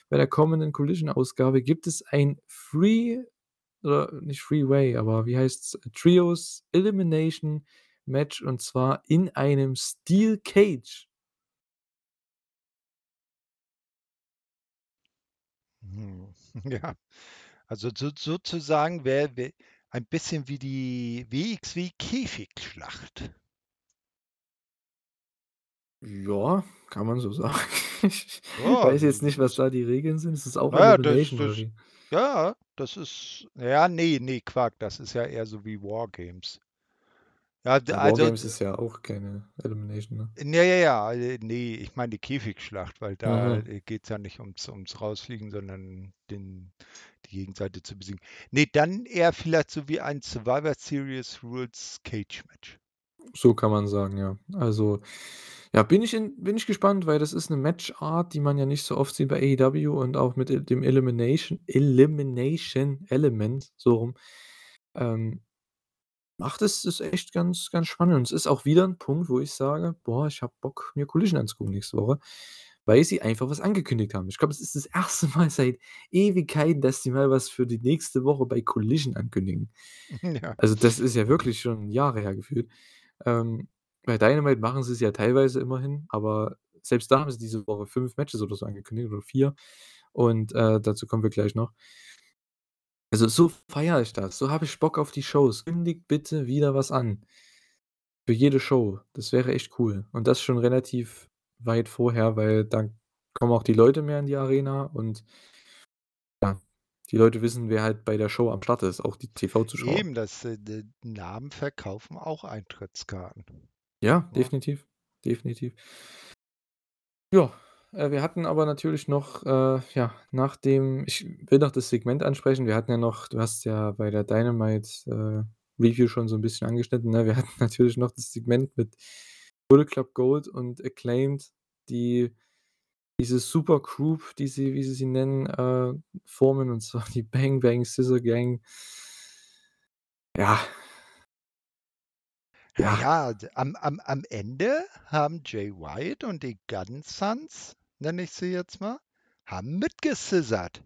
bei der kommenden Collision-Ausgabe gibt es ein Free oder nicht Freeway, aber wie heißt's? Trios Elimination Match und zwar in einem Steel Cage. Mhm, [laughs] ja. Also, so sozusagen wäre wä ein bisschen wie die WXW Käfigschlacht. Ja, kann man so [laughs] sagen. Ich Ja, weiß jetzt nicht, was da die Regeln sind. Ist das auch Na ja, das Elimination oder das wie? ja, das ist ja, ne, ne, Quark, das ist ja eher so wie War Games. Ja, also, Games d ist ja auch keine Elimination, ne? Ja, ja, ja, äh, ne, ich meine die Käfigschlacht, weil da, Aha. äh, geht's ja nicht ums ums Rausfliegen, sondern den die Gegenseite zu besiegen. Ne, dann eher vielleicht so wie ein Survivor Series Rules Cage Match. So kann man sagen, ja. Also, ja, bin ich in bin ich gespannt, weil das ist 'ne Matchart, die man ja nicht so oft sieht bei AEW und auch mit de dem Elimination Elimination Element, so rum, ähm, macht es das echt ganz, ganz spannend. Und es ist auch wieder 'n Punkt, wo ich sage: „Boah, ich habe Bock, mir Collision anzugucken nächste Woche“, weil sie einfach was angekündigt haben. Ich glaube, es ist das 1. Mal seit Ewigkeiten, dass die mal was für die nächste Woche bei Collision ankündigen. [laughs] Ja. Also, das ist ja wirklich schon Jahre her gefühlt. Ähm, bei Dynamite machen sie's ja teilweise immerhin, aber selbst da haben sie diese Woche 5 Matches oder so angekündigt oder 4 und, äh, dazu kommen wir gleich noch. Also, so feiere ich das. So habe ich Bock auf die Shows. Kündigt bitte wieder was an. Für jede Show. Das wäre echt cool. Und das schon relativ weit vorher, weil dann kommen auch die Leute mehr in die Arena und ja, die Leute wissen, wer halt bei der Show am Start ist, auch die TV-Zuschauer. Eben, das äh, d Namen verkaufen auch Eintrittskarten, Ja, ne? definitiv, definitiv. Ja, äh, wir hatten aber natürlich noch, äh, ja, nach dem ich will noch das Segment ansprechen. Wir hatten ja noch du hast ja bei der Dynamite, äh, Review schon so 'n bisschen angeschnitten, ne? Wir hatten [laughs] natürlich noch das Segment mit Bullet Club Gold und Acclaimed, die diese Super Group, die sie wie sie sie nennen, äh, formen, und zwar die Bang Bang Scissor Gang. Ja. Ja, Ja. am am am Ende haben Jay White und die Gun Sons, nenne ich sie jetzt mal, haben mitgescissort.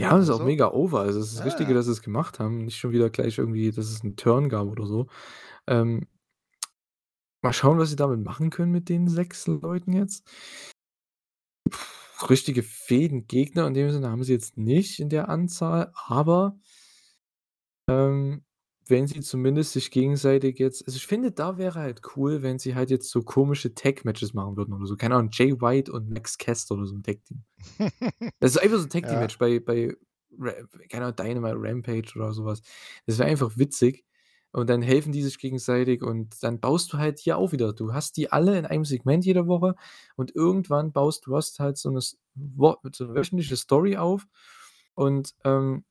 Ja, das ist auch Also mega over. Also, es ist das ja, Richtige, dass sie's gemacht haben. Nicht schon wieder gleich irgendwie, dass es 'n Turn gab oder so. Ähm mal schauen, was sie damit machen können mit den 6 Leuten jetzt. Richtige Fädengegner in dem Sinne haben sie jetzt nicht in der Anzahl, aber ähm, wenn sie zumindest sich gegenseitig jetzt also, ich finde, da wäre halt cool, wenn sie halt jetzt so komische Tag-Matches machen würden oder so. Keine Ahnung, Jay White und Max Caster oder so 'n Tag-Team. [laughs] Das ist einfach so 'n Ja. Tag-Team-Match bei bei Ra keine Ahnung, Dynamite, Rampage oder so was. Das wäre einfach witzig und dann helfen die sich gegenseitig und dann baust du halt hier auch wieder du hast die alle in einem Segment jede Woche und irgendwann baust du hast halt so 'ne wo so 'ne wöchentliche Story auf und, ähm,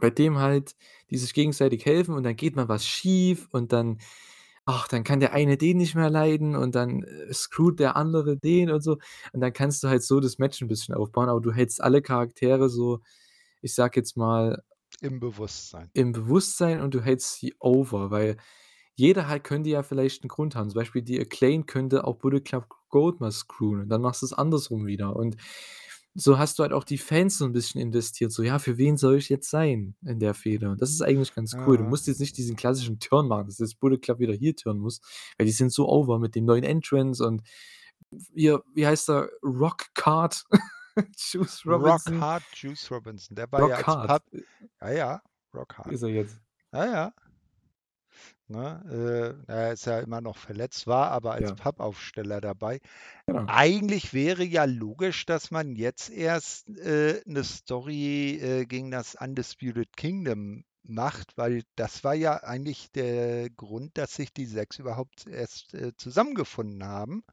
bei dem halt die sich gegenseitig helfen und dann geht mal was schief und dann ach, dann kann der eine den nicht mehr leiden und dann, äh, screwt der andere den und so. Und dann kannst du halt so das Match 'n bisschen aufbauen, aber du hältst alle Charaktere so, ich sage jetzt mal Im Bewusstsein. im Bewusstsein und du hältst sie over, weil jeder halt könnte ja vielleicht 'n Grund haben. Zum Beispiel die Acclaimed könnte auch Bullet Club Gold mal screwen und dann machst du's andersrum wieder. Und so hast du halt auch die Fans so 'n bisschen investiert, so: „Ja, für wen soll ich jetzt sein in der Fehde?“ Und das ist eigentlich ganz cool. Du Ja. musst jetzt nicht diesen klassischen Turn machen, dass jetzt Bullet Club wieder heel turnen muss, weil die sind so over mit dem neuen Entrance und hier, wie heißt er? Rock Hard [laughs] Juice Rock Robinson. Hard Juice Robinson, der war ja Rock als Hard. Pub Äh ja, ja, Rock Hard. ist er jetzt? Ja, ja. Ne, äh, er ist ja immer noch verletzt, war aber als Ja. Pappaufsteller dabei. Genau. Eigentlich wäre ja logisch, dass man jetzt erst, äh, 'ne Story, äh, gegen das Undisputed Kingdom macht, weil das war ja eigentlich der Grund, dass sich die 6 überhaupt erst, äh, zusammengefunden haben,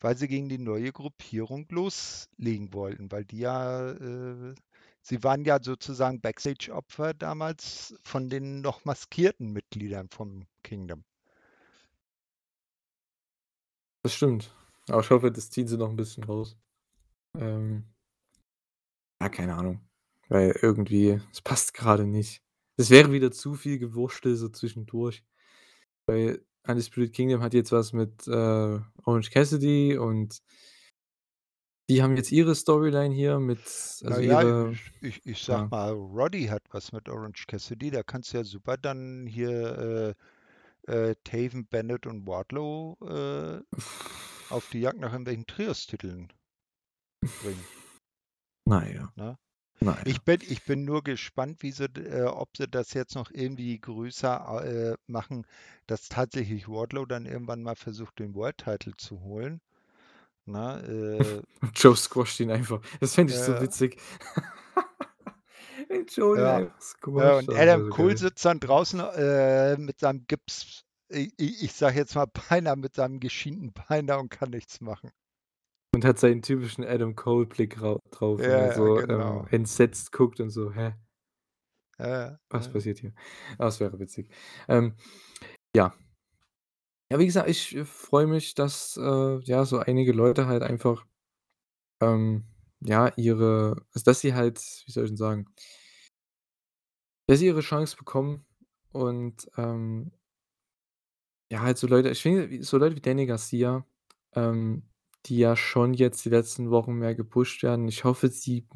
weil sie gegen die neue Gruppierung loslegen wollten, weil die ja, äh sie waren ja sozusagen Backstage-Opfer damals von den noch maskierten Mitgliedern vom Kingdom. Das stimmt. Aber ich hoffe, das ziehen sie noch 'n bisschen raus. Ähm ja, keine Ahnung, weil irgendwie es passt grade nicht. Es wäre wieder zu viel Gewurschtel so zwischendurch, weil Undisputed Kingdom hat jetzt was mit, äh, Orange Cassidy und die haben jetzt ihre Storyline hier mit Na also ja, ihre ich ich sage ja. mal, Roddy hat was mit Orange Cassidy, da kannst du ja super dann hier, äh, äh, Taven, Bennett und Wardlow, äh, auf die Jagd nach irgendwelchen Trios-Titeln bringen. Na ja. Ne? Na Ich bin ich bin nur gespannt, wie sie äh, ob sie das jetzt noch irgendwie größer, äh, machen, dass tatsächlich Wardlow dann irgendwann mal versucht, den World Title zu holen, ne? Äh [laughs] Joe squasht ihn einfach. Das fände ich so Ja. witzig. [laughs] Wenn Joe Ja. einfach Ja, squasht, und wäre Adam so Cole sitzt dann draußen, äh, mit seinem Gips i i ich sage jetzt mal, [laughs] beinahe mit seinem geschienten Bein da und kann nichts machen. Und hat seinen typischen Adam Cole-Blick rau drauf, Ja, so, ähm, genau. entsetzt guckt und so: „Hä?“ Ja, „Was passiert hier?“ Ah, das wäre witzig. Ähm, ja. Ja, wie gesagt, ich, äh, freue mich, dass, äh, ja, so einige Leute halt einfach, ähm, ja, ihre also, dass sie halt wie soll ich denn sagen dass sie ihre Chance bekommen und, ähm ja, halt so Leute ich finde, so Leute wie Danny Garcia, ähm, die ja schon jetzt die letzten Wochen mehr gepusht werden. Ich hoffe, sie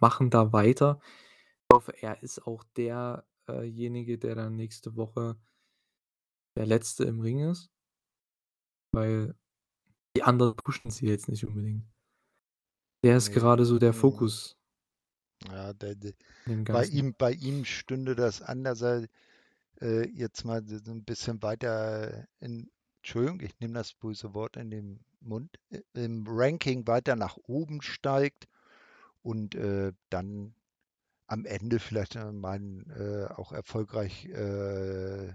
machen da weiter. Ich hoffe, er ist auch der äh, jenige, der dann nächste Woche der Letzte im Ring ist. Weil die anderen pushen sie jetzt nicht unbedingt. Der ist Ne. gerade so der. Fokus. Ja, der de In dem bei ihm bei ihm stünde das anders, er äh, jetzt mal so so 'n bisschen weiter in Entschuldigung, ich nehme das böse Wort in den Mund, i im Ranking weiter nach oben steigt und, äh, dann am Ende vielleicht, äh, mal äh, auch erfolgreich, äh,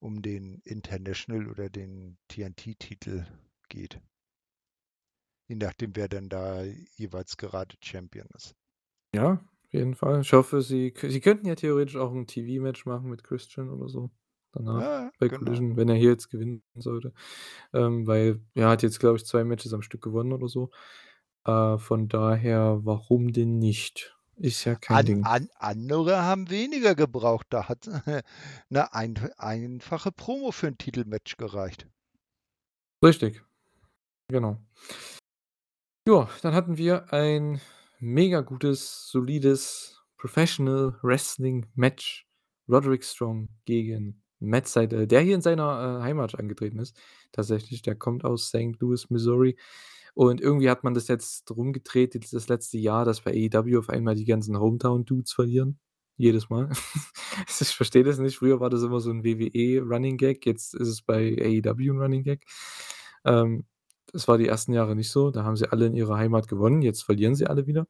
um den International oder den TNT-Titel geht. Je nachdem, wer denn da jeweils gerade Champion ist. Ja, auf jeden Fall. Ich hoffe, sie sie könnten ja theoretisch auch 'n TV-Match machen mit Christian oder so danach Ja, bei genau. Collision, wenn er hier jetzt gewinnen sollte. Ähm, weil er hat jetzt, glaube ich, 2 Matches am Stück gewonnen oder so. Äh, von daher, warum denn nicht? Ist ja kein An Ding. an andere haben weniger gebraucht. Da hat [laughs] 'ne ein einfache Promo für 'n Titelmatch gereicht. Richtig. Genau. Ja, dann hatten wir ein mega gutes, solides Professional Wrestling Match. Roderick Strong gegen Matt Sydal, der hier in seiner, äh, Heimat angetreten ist. Tatsächlich, der kommt aus St. Louis, Missouri. Und irgendwie hat man das jetzt rumgedreht das letzte Jahr, dass bei AEW auf einmal die ganzen Hometown-Dudes verlieren. Jedes Mal. [laughs] Ich verstehe das nicht. Früher war das immer so 'n WWE Running Gag, jetzt ist es bei AEW 'n Running Gag. Ähm, das war die ersten Jahre nicht so. Da haben sie alle in ihrer Heimat gewonnen, jetzt verlieren sie alle wieder.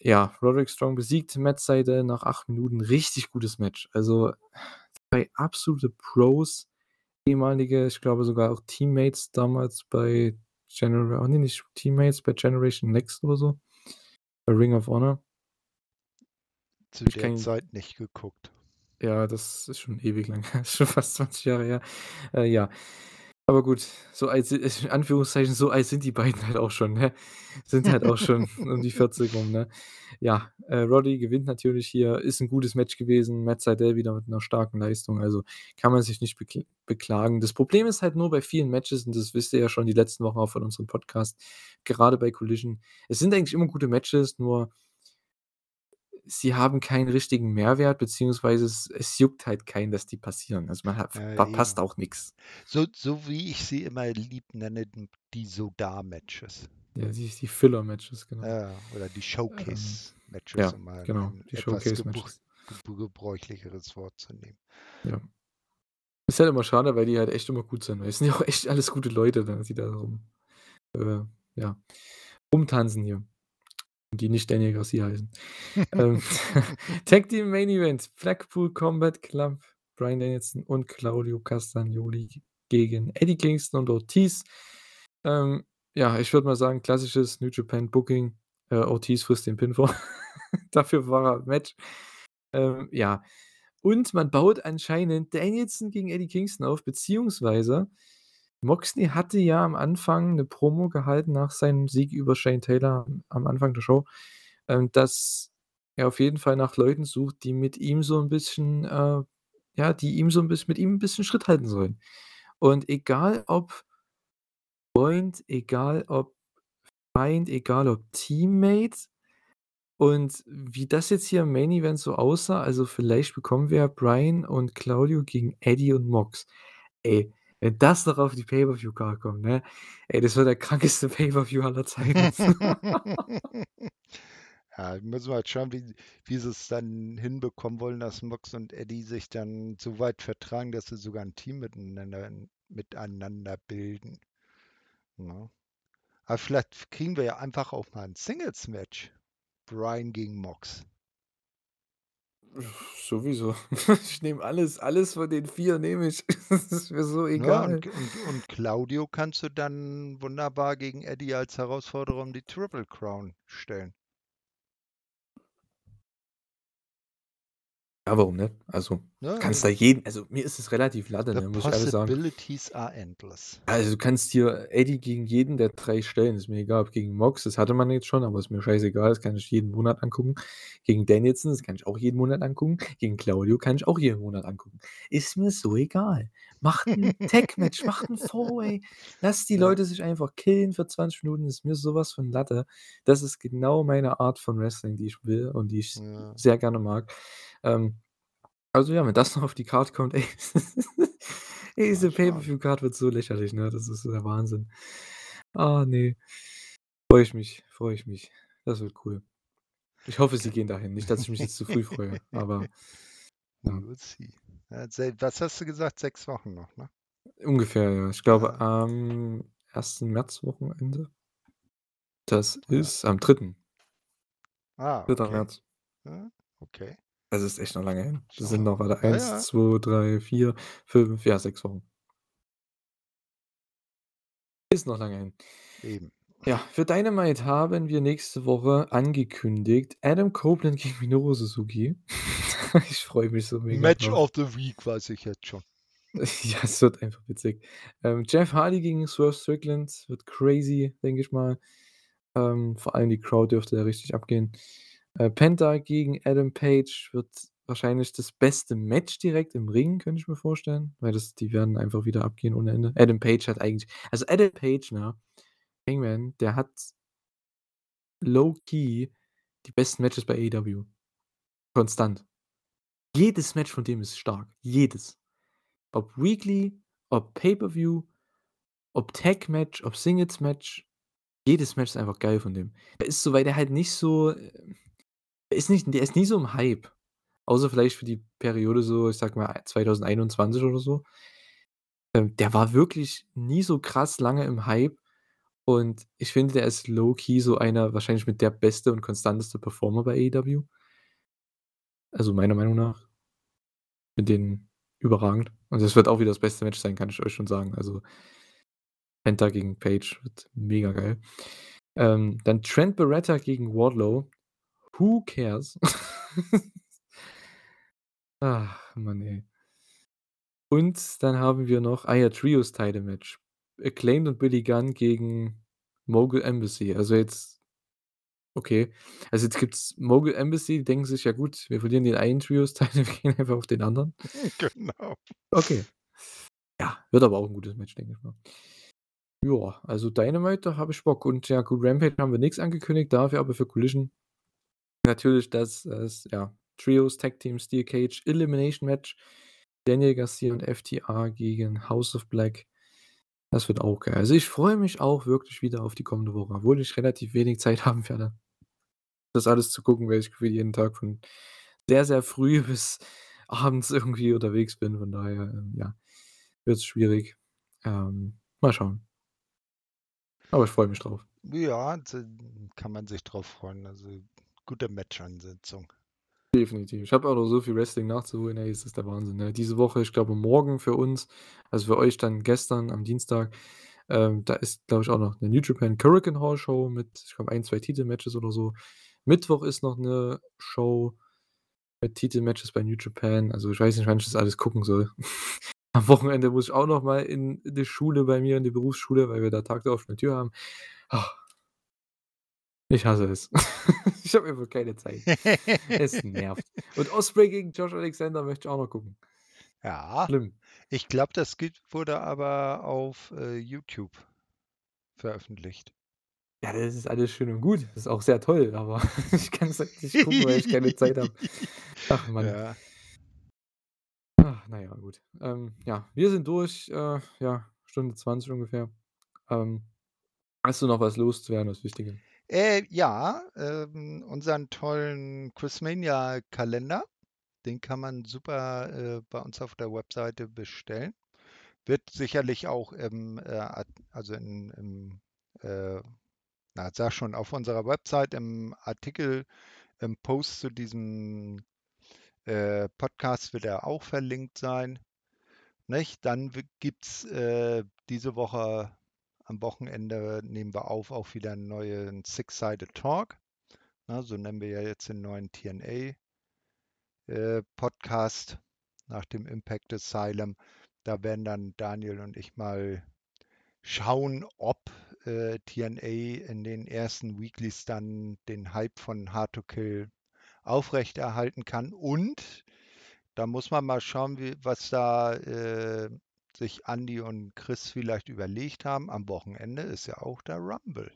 Ja, Roderick Strong besiegt Matt Sydal nach 8 Minuten. Richtig gutes Match. Also, 2 absolute Pros, ehemalige, ich glaube sogar auch Teammates damals bei Genera ne, nicht Teammates bei Generation Next oder so, bei Ring of Honor. Zu Ich der kein Zeit nicht geguckt. Ja, das ist schon ewig lang her. Ist [laughs] schon fast 20 Jahre her. Äh, ja. Aber gut, so alt si [laughs] in Anführungszeichen, so alt sind die beiden halt auch schon, ne? Sind halt auch schon [laughs] um die 40 rum, ne? Ja, äh, Roddy gewinnt natürlich hier, ist 'n gutes Match gewesen. Matt Sydal wieder mit 'ner starken Leistung, also kann man sich nicht bekl beklagen. Das Problem ist halt nur bei vielen Matches, und das wisst ihr ja schon die letzten Wochen auch von unserem Podcast, gerade bei Collision. Es sind eigentlich immer gute Matches, nur sie haben keinen richtigen Mehrwert, beziehungsweise es es juckt halt keinen, dass die passieren. Also, man hat Ja, verpasst eben. auch nix. So so wie ich sie immer lieb nenne, die Soda-Matches. Ja, die die Filler-Matches, genau. Ja, oder die Ähm, Showcase-Matches, ja, um mal genau, die Showcase-Matches. gebr gebräuchlicheres Wort zu nehmen. Ja. Ist halt immer schade, weil die halt echt immer gut sind. Weil es sind ja auch echt alles gute Leute da, die da rum äh, ja, rumtanzen hier. Die nicht Daniel Garcia heißen. [laughs] Ähm, [laughs] Tag Team Main Event, Blackpool Combat Club, Bryan Danielson und Claudio Castagnoli gegen Eddie Kingston und Ortiz. Ähm, ja, ich würde mal sagen, klassisches New Japan Booking. Äh, Ortiz frisst den Pin vor. [laughs] Dafür war er Match. Ähm, ja. Und man baut anscheinend Danielson gegen Eddie Kingston auf, beziehungsweise Moxley hatte ja am Anfang 'ne Promo gehalten nach seinem Sieg über Shane Taylor am Anfang der Show, ähm, dass er auf jeden Fall nach Leuten sucht, die mit ihm so 'n bisschen, äh ja, die ihm so 'n bisschen mit ihm 'n bisschen Schritt halten sollen. Und egal ob Freund, egal ob Feind, egal ob Teammate und wie das jetzt hier im Main Event so aussah, also vielleicht bekommen wir ja Bryan und Claudio gegen Eddie und Mox. Ey, wenn das noch auf die Pay-per-View-Card kommt, ne? Ey, das wird der krankeste [laughs] Pay-per-View aller Zeiten. [laughs] Ja, müssen wir halt schauen, wie wie sie's dann hinbekommen wollen, dass Mox und Eddie sich dann so weit vertragen, dass sie sogar 'n Team miteinander miteinander bilden, ne? Aber vielleicht kriegen wir ja einfach auch mal 'n Singles-Match. Bryan gegen Mox. Sowieso. [laughs] Ich nehme alles alles von den 4 nehme ich. [laughs] Das ist mir so Ne, egal. und und und Claudio kannst du dann wunderbar gegen Eddie als Herausforderer um die Triple Crown stellen. Ja, warum nicht? Also, Ne, kannst äh da jeden also, mir ist es relativ Latte, ne, muss ich ehrlich sagen. possibilities are endless. Also, du kannst hier Eddie gegen jeden der 3 stellen. Ist mir egal, ob gegen Mox, das hatte man jetzt schon, aber ist mir scheißegal, das kann ich jeden Monat angucken. Gegen Danielson, das kann ich auch jeden Monat angucken. Gegen Claudio kann ich auch jeden Monat angucken. Ist mir so egal. Macht 'n [laughs] Tag-Match, macht 'n Four-Way. Lasst die Ja. Leute sich einfach killen für 20 Minuten, ist mir so was von Latte. Das ist genau meine Art von Wrestling, die ich will und die ich Ja. sehr gerne mag. Ähm, also ja, wenn das noch auf die Card kommt, [laughs] ey. Ey, diese schauen. Pay-per-View-Card wird so lächerlich, ne? Das ist der Wahnsinn. Ah, ne. Freue ich mich, freue ich mich. Das wird cool. Ich hoffe, sie gehen dahin. Nicht, dass ich mich jetzt zu früh freue, [laughs] aber ja. Ja, was hast du gesagt? 6 Wochen noch, ne? Ungefähr, ja. Ich glaube, Ja. am 1. März-Wochenende. Das Ja. ist am 3. Ah, 3. okay. März. Ja, okay. Das ist echt noch lange hin. Das sind noch, warte, Ja, 1, ja. 2, 3, 4, 5, ja, 6 Wochen. Ist noch lange hin. Eben. Ja, für Dynamite haben wir nächste Woche angekündigt, Adam Copeland gegen Minoru Suzuki. [laughs] Ich freue mich so mega Match drauf. of the Week weiß ich jetzt schon. [laughs] Ja, es wird einfach witzig. Ähm, Jeff Hardy gegen Swerve Strickland wird crazy, denke ich mal. Ähm, vor allem die Crowd dürfte da richtig abgehen. Äh, Penta gegen Adam Page wird wahrscheinlich das beste Match direkt im Ring, könnte ich mir vorstellen, weil das die werden einfach wieder abgehen ohne Ende. Adam Page hat eigentlich also Adam Page, ne, Hangman, der hat low key die besten Matches bei AEW. Konstant. Jedes Match von dem ist stark, jedes. Ob Weekly, ob Pay-per-View, ob Tag-Match, ob Singles-Match, jedes Match ist einfach geil von dem. Der ist so weil der halt nicht so äh, der ist nicht der ist nie so im Hype. Außer vielleicht für die Periode so, ich sage mal 2021 oder so. Ähm, der war wirklich nie so krass lange im Hype und ich finde, der ist low key so einer wahrscheinlich mit der beste und konstanteste Performer bei AEW. Also, meiner Meinung nach. Finde den überragend und das wird auch wieder das beste Match sein, kann ich euch schon sagen. Also Penta gegen Page wird mega geil. Ähm, dann Trent Beretta gegen Wardlow. Who cares? [laughs] Ach, Mann, ey. Und dann haben wir noch ah ja, Trios Title Match. Acclaimed und Billy Gunn gegen Mogul Embassy. Also jetzt okay. Also jetzt gibt's Mogul Embassy, die denken sich: „Ja gut, wir verlieren den einen Trios Title, [laughs] wir gehen einfach auf den anderen.“ [laughs] Genau. Okay. Ja, wird aber auch 'n gutes Match, denke ich mal. Ja, also Dynamite, da habe ich Bock und ja gut, Rampage haben wir nix angekündigt, dafür aber für Collision natürlich das das, ja, Trios Tag Team Steel Cage Elimination Match. Daniel Garcia und FTR gegen House of Black. Das wird auch geil. Also, ich freue mich auch wirklich wieder auf die kommende Woche, obwohl ich relativ wenig Zeit [laughs] haben werde, das alles zu gucken, weil ich jeden Tag von sehr, sehr früh [laughs] bis abends irgendwie unterwegs bin. Von daher, ähm, ja, wird's schwierig. Ähm, mal schauen. Aber ich freue mich drauf. Ja, kann man sich drauf freuen. Also, gute Match-Ansetzung. Definitiv. Ich habe auch noch so viel Wrestling nachzuholen, ey, es ist der Wahnsinn, ne? Diese Woche, ich glaube morgen für uns, also für euch dann gestern am Dienstag, ähm, da ist, glaube ich, auch noch 'ne New Japan Korakuen Hall Show mit, ich glaube, 1, 2 Titelmatches oder so. Mittwoch ist noch 'ne Show mit Titelmatches bei New Japan. Also, ich weiß nicht, wann ich das alles gucken soll. [laughs] Am Wochenende muss ich auch noch mal in die Schule bei mir, in die Berufsschule, weil wir da Tag der offenen Tür haben. Ich hasse es. [laughs] Ich habe einfach keine Zeit. Es nervt. Und Ospreay gegen Josh Alexander möchte ich auch noch gucken. Ja. Schlimm. Ich glaube, das wurde aber auf, äh, YouTube veröffentlicht. Ja, das ist alles schön und gut. Das ist auch sehr toll, aber [laughs] ich kann's halt nicht gucken, weil ich keine Zeit habe. [laughs] Ach Mann. Ja. Ach, na ja, gut. Ähm, ja, wir sind durch, äh, ja, Stunde 20 ungefähr. Ähm, hast du noch was loszuwerden, was Wichtiges? Äh, ja, ähm, unseren tollen Quizmania-Kalender, den kann man super, äh, bei uns auf der Webseite bestellen. Wird sicherlich auch im, äh, also in im, äh na, sage schon, auf unserer Website im Artikel, im Post zu diesem, äh, Podcast wird er auch verlinkt sein, nicht? Dann w gibt's, äh, diese Woche am Wochenende nehmen wir auf auch wieder 'n neuen Six-Sided Talk, ne? So nennen wir ja jetzt den neuen TNA äh, nach dem Impact Asylum. Da werden dann Daniel und ich mal schauen, ob, äh, TNA in den ersten Weeklies dann den Hype von Hard to Kill aufrechterhalten kann. Und da muss man mal schauen, wie was da, äh, sich Andi und Chris vielleicht überlegt haben. Am Wochenende ist ja auch der Rumble.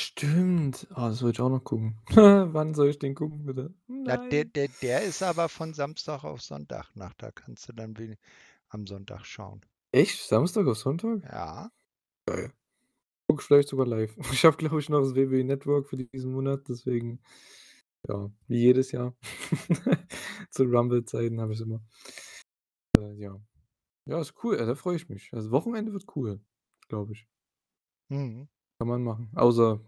Stimmt. Oh, das wollte ich auch noch gucken. [laughs] Wann soll ich den gucken, bitte? Ja, der der der ist aber von Samstag auf Sonntagnacht. Da kannst du dann wen am Sonntag schauen. Echt? Samstag auf Sonntag? Ja. Geil. Gucke ich vielleicht sogar live. [laughs] Ich habe, glaube ich, noch das WWE Network für diesen Monat, deswegen ja, wie jedes Jahr. [laughs] Zu Rumble-Zeiten habe ich's immer. Äh, ja. Ja, ist cool, ey, da freue ich mich. Also, Wochenende wird cool, glaube ich. Mhm. Kann man machen. Außer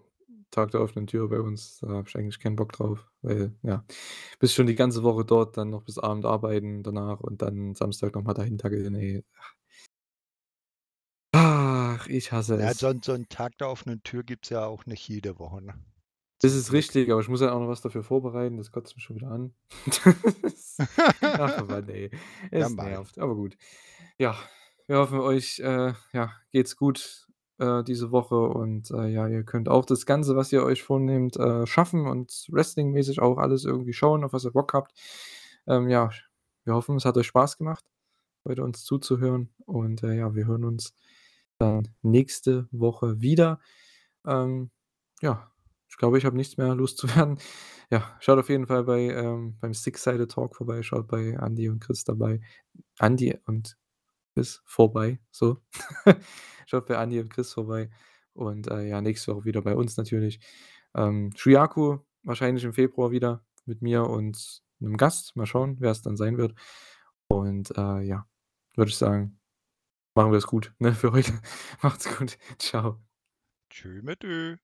Tag der offenen Tür bei uns, da habe ich eigentlich keinen Bock drauf, weil, ja, bist schon die ganze Woche dort, dann noch bis Abend arbeiten danach und dann Samstag noch mal dahin tackern, ey. Ach, ich hasse Ja, es. so 'n so 'n Tag der offenen Tür gibt's ja auch nicht jede Woche, ne? Das ist richtig, aber ich muss ja auch noch was dafür vorbereiten, das kotzt mich schon wieder an. [laughs] Ach Mann, ey, Ja, es mei. nervt, aber gut. Ja, wir hoffen, euch, äh, ja, geht's gut äh, diese Woche und, äh, ja, ihr könnt auch das Ganze, was ihr euch vornehmt, äh, schaffen und wrestlingmäßig auch alles irgendwie schauen, auf was ihr Bock habt. Ähm, ja, wir hoffen, es hat euch Spaß gemacht, heute uns zuzuhören und, äh, ja, wir hören uns dann nächste Woche wieder. Ähm, ja, ich glaube, ich habe nichts mehr loszuwerden. [laughs] Ja, schaut auf jeden Fall bei, ähm beim Six-Sided Talk vorbei, schaut bei Andi und Chris dabei Andi und Chris vorbei, so. [laughs] Schaut bei Andi und Chris vorbei und, äh, ja, nächste Woche wieder bei uns natürlich. Ähm, Shuyaku wahrscheinlich im Februar wieder mit mir und 'nem Gast. Mal schauen, wer's dann sein wird. Und, äh, ja, würde ich sagen, machen wir's gut, ne, für heute. [laughs] Macht's gut. Tschau. Tschö mit Ö.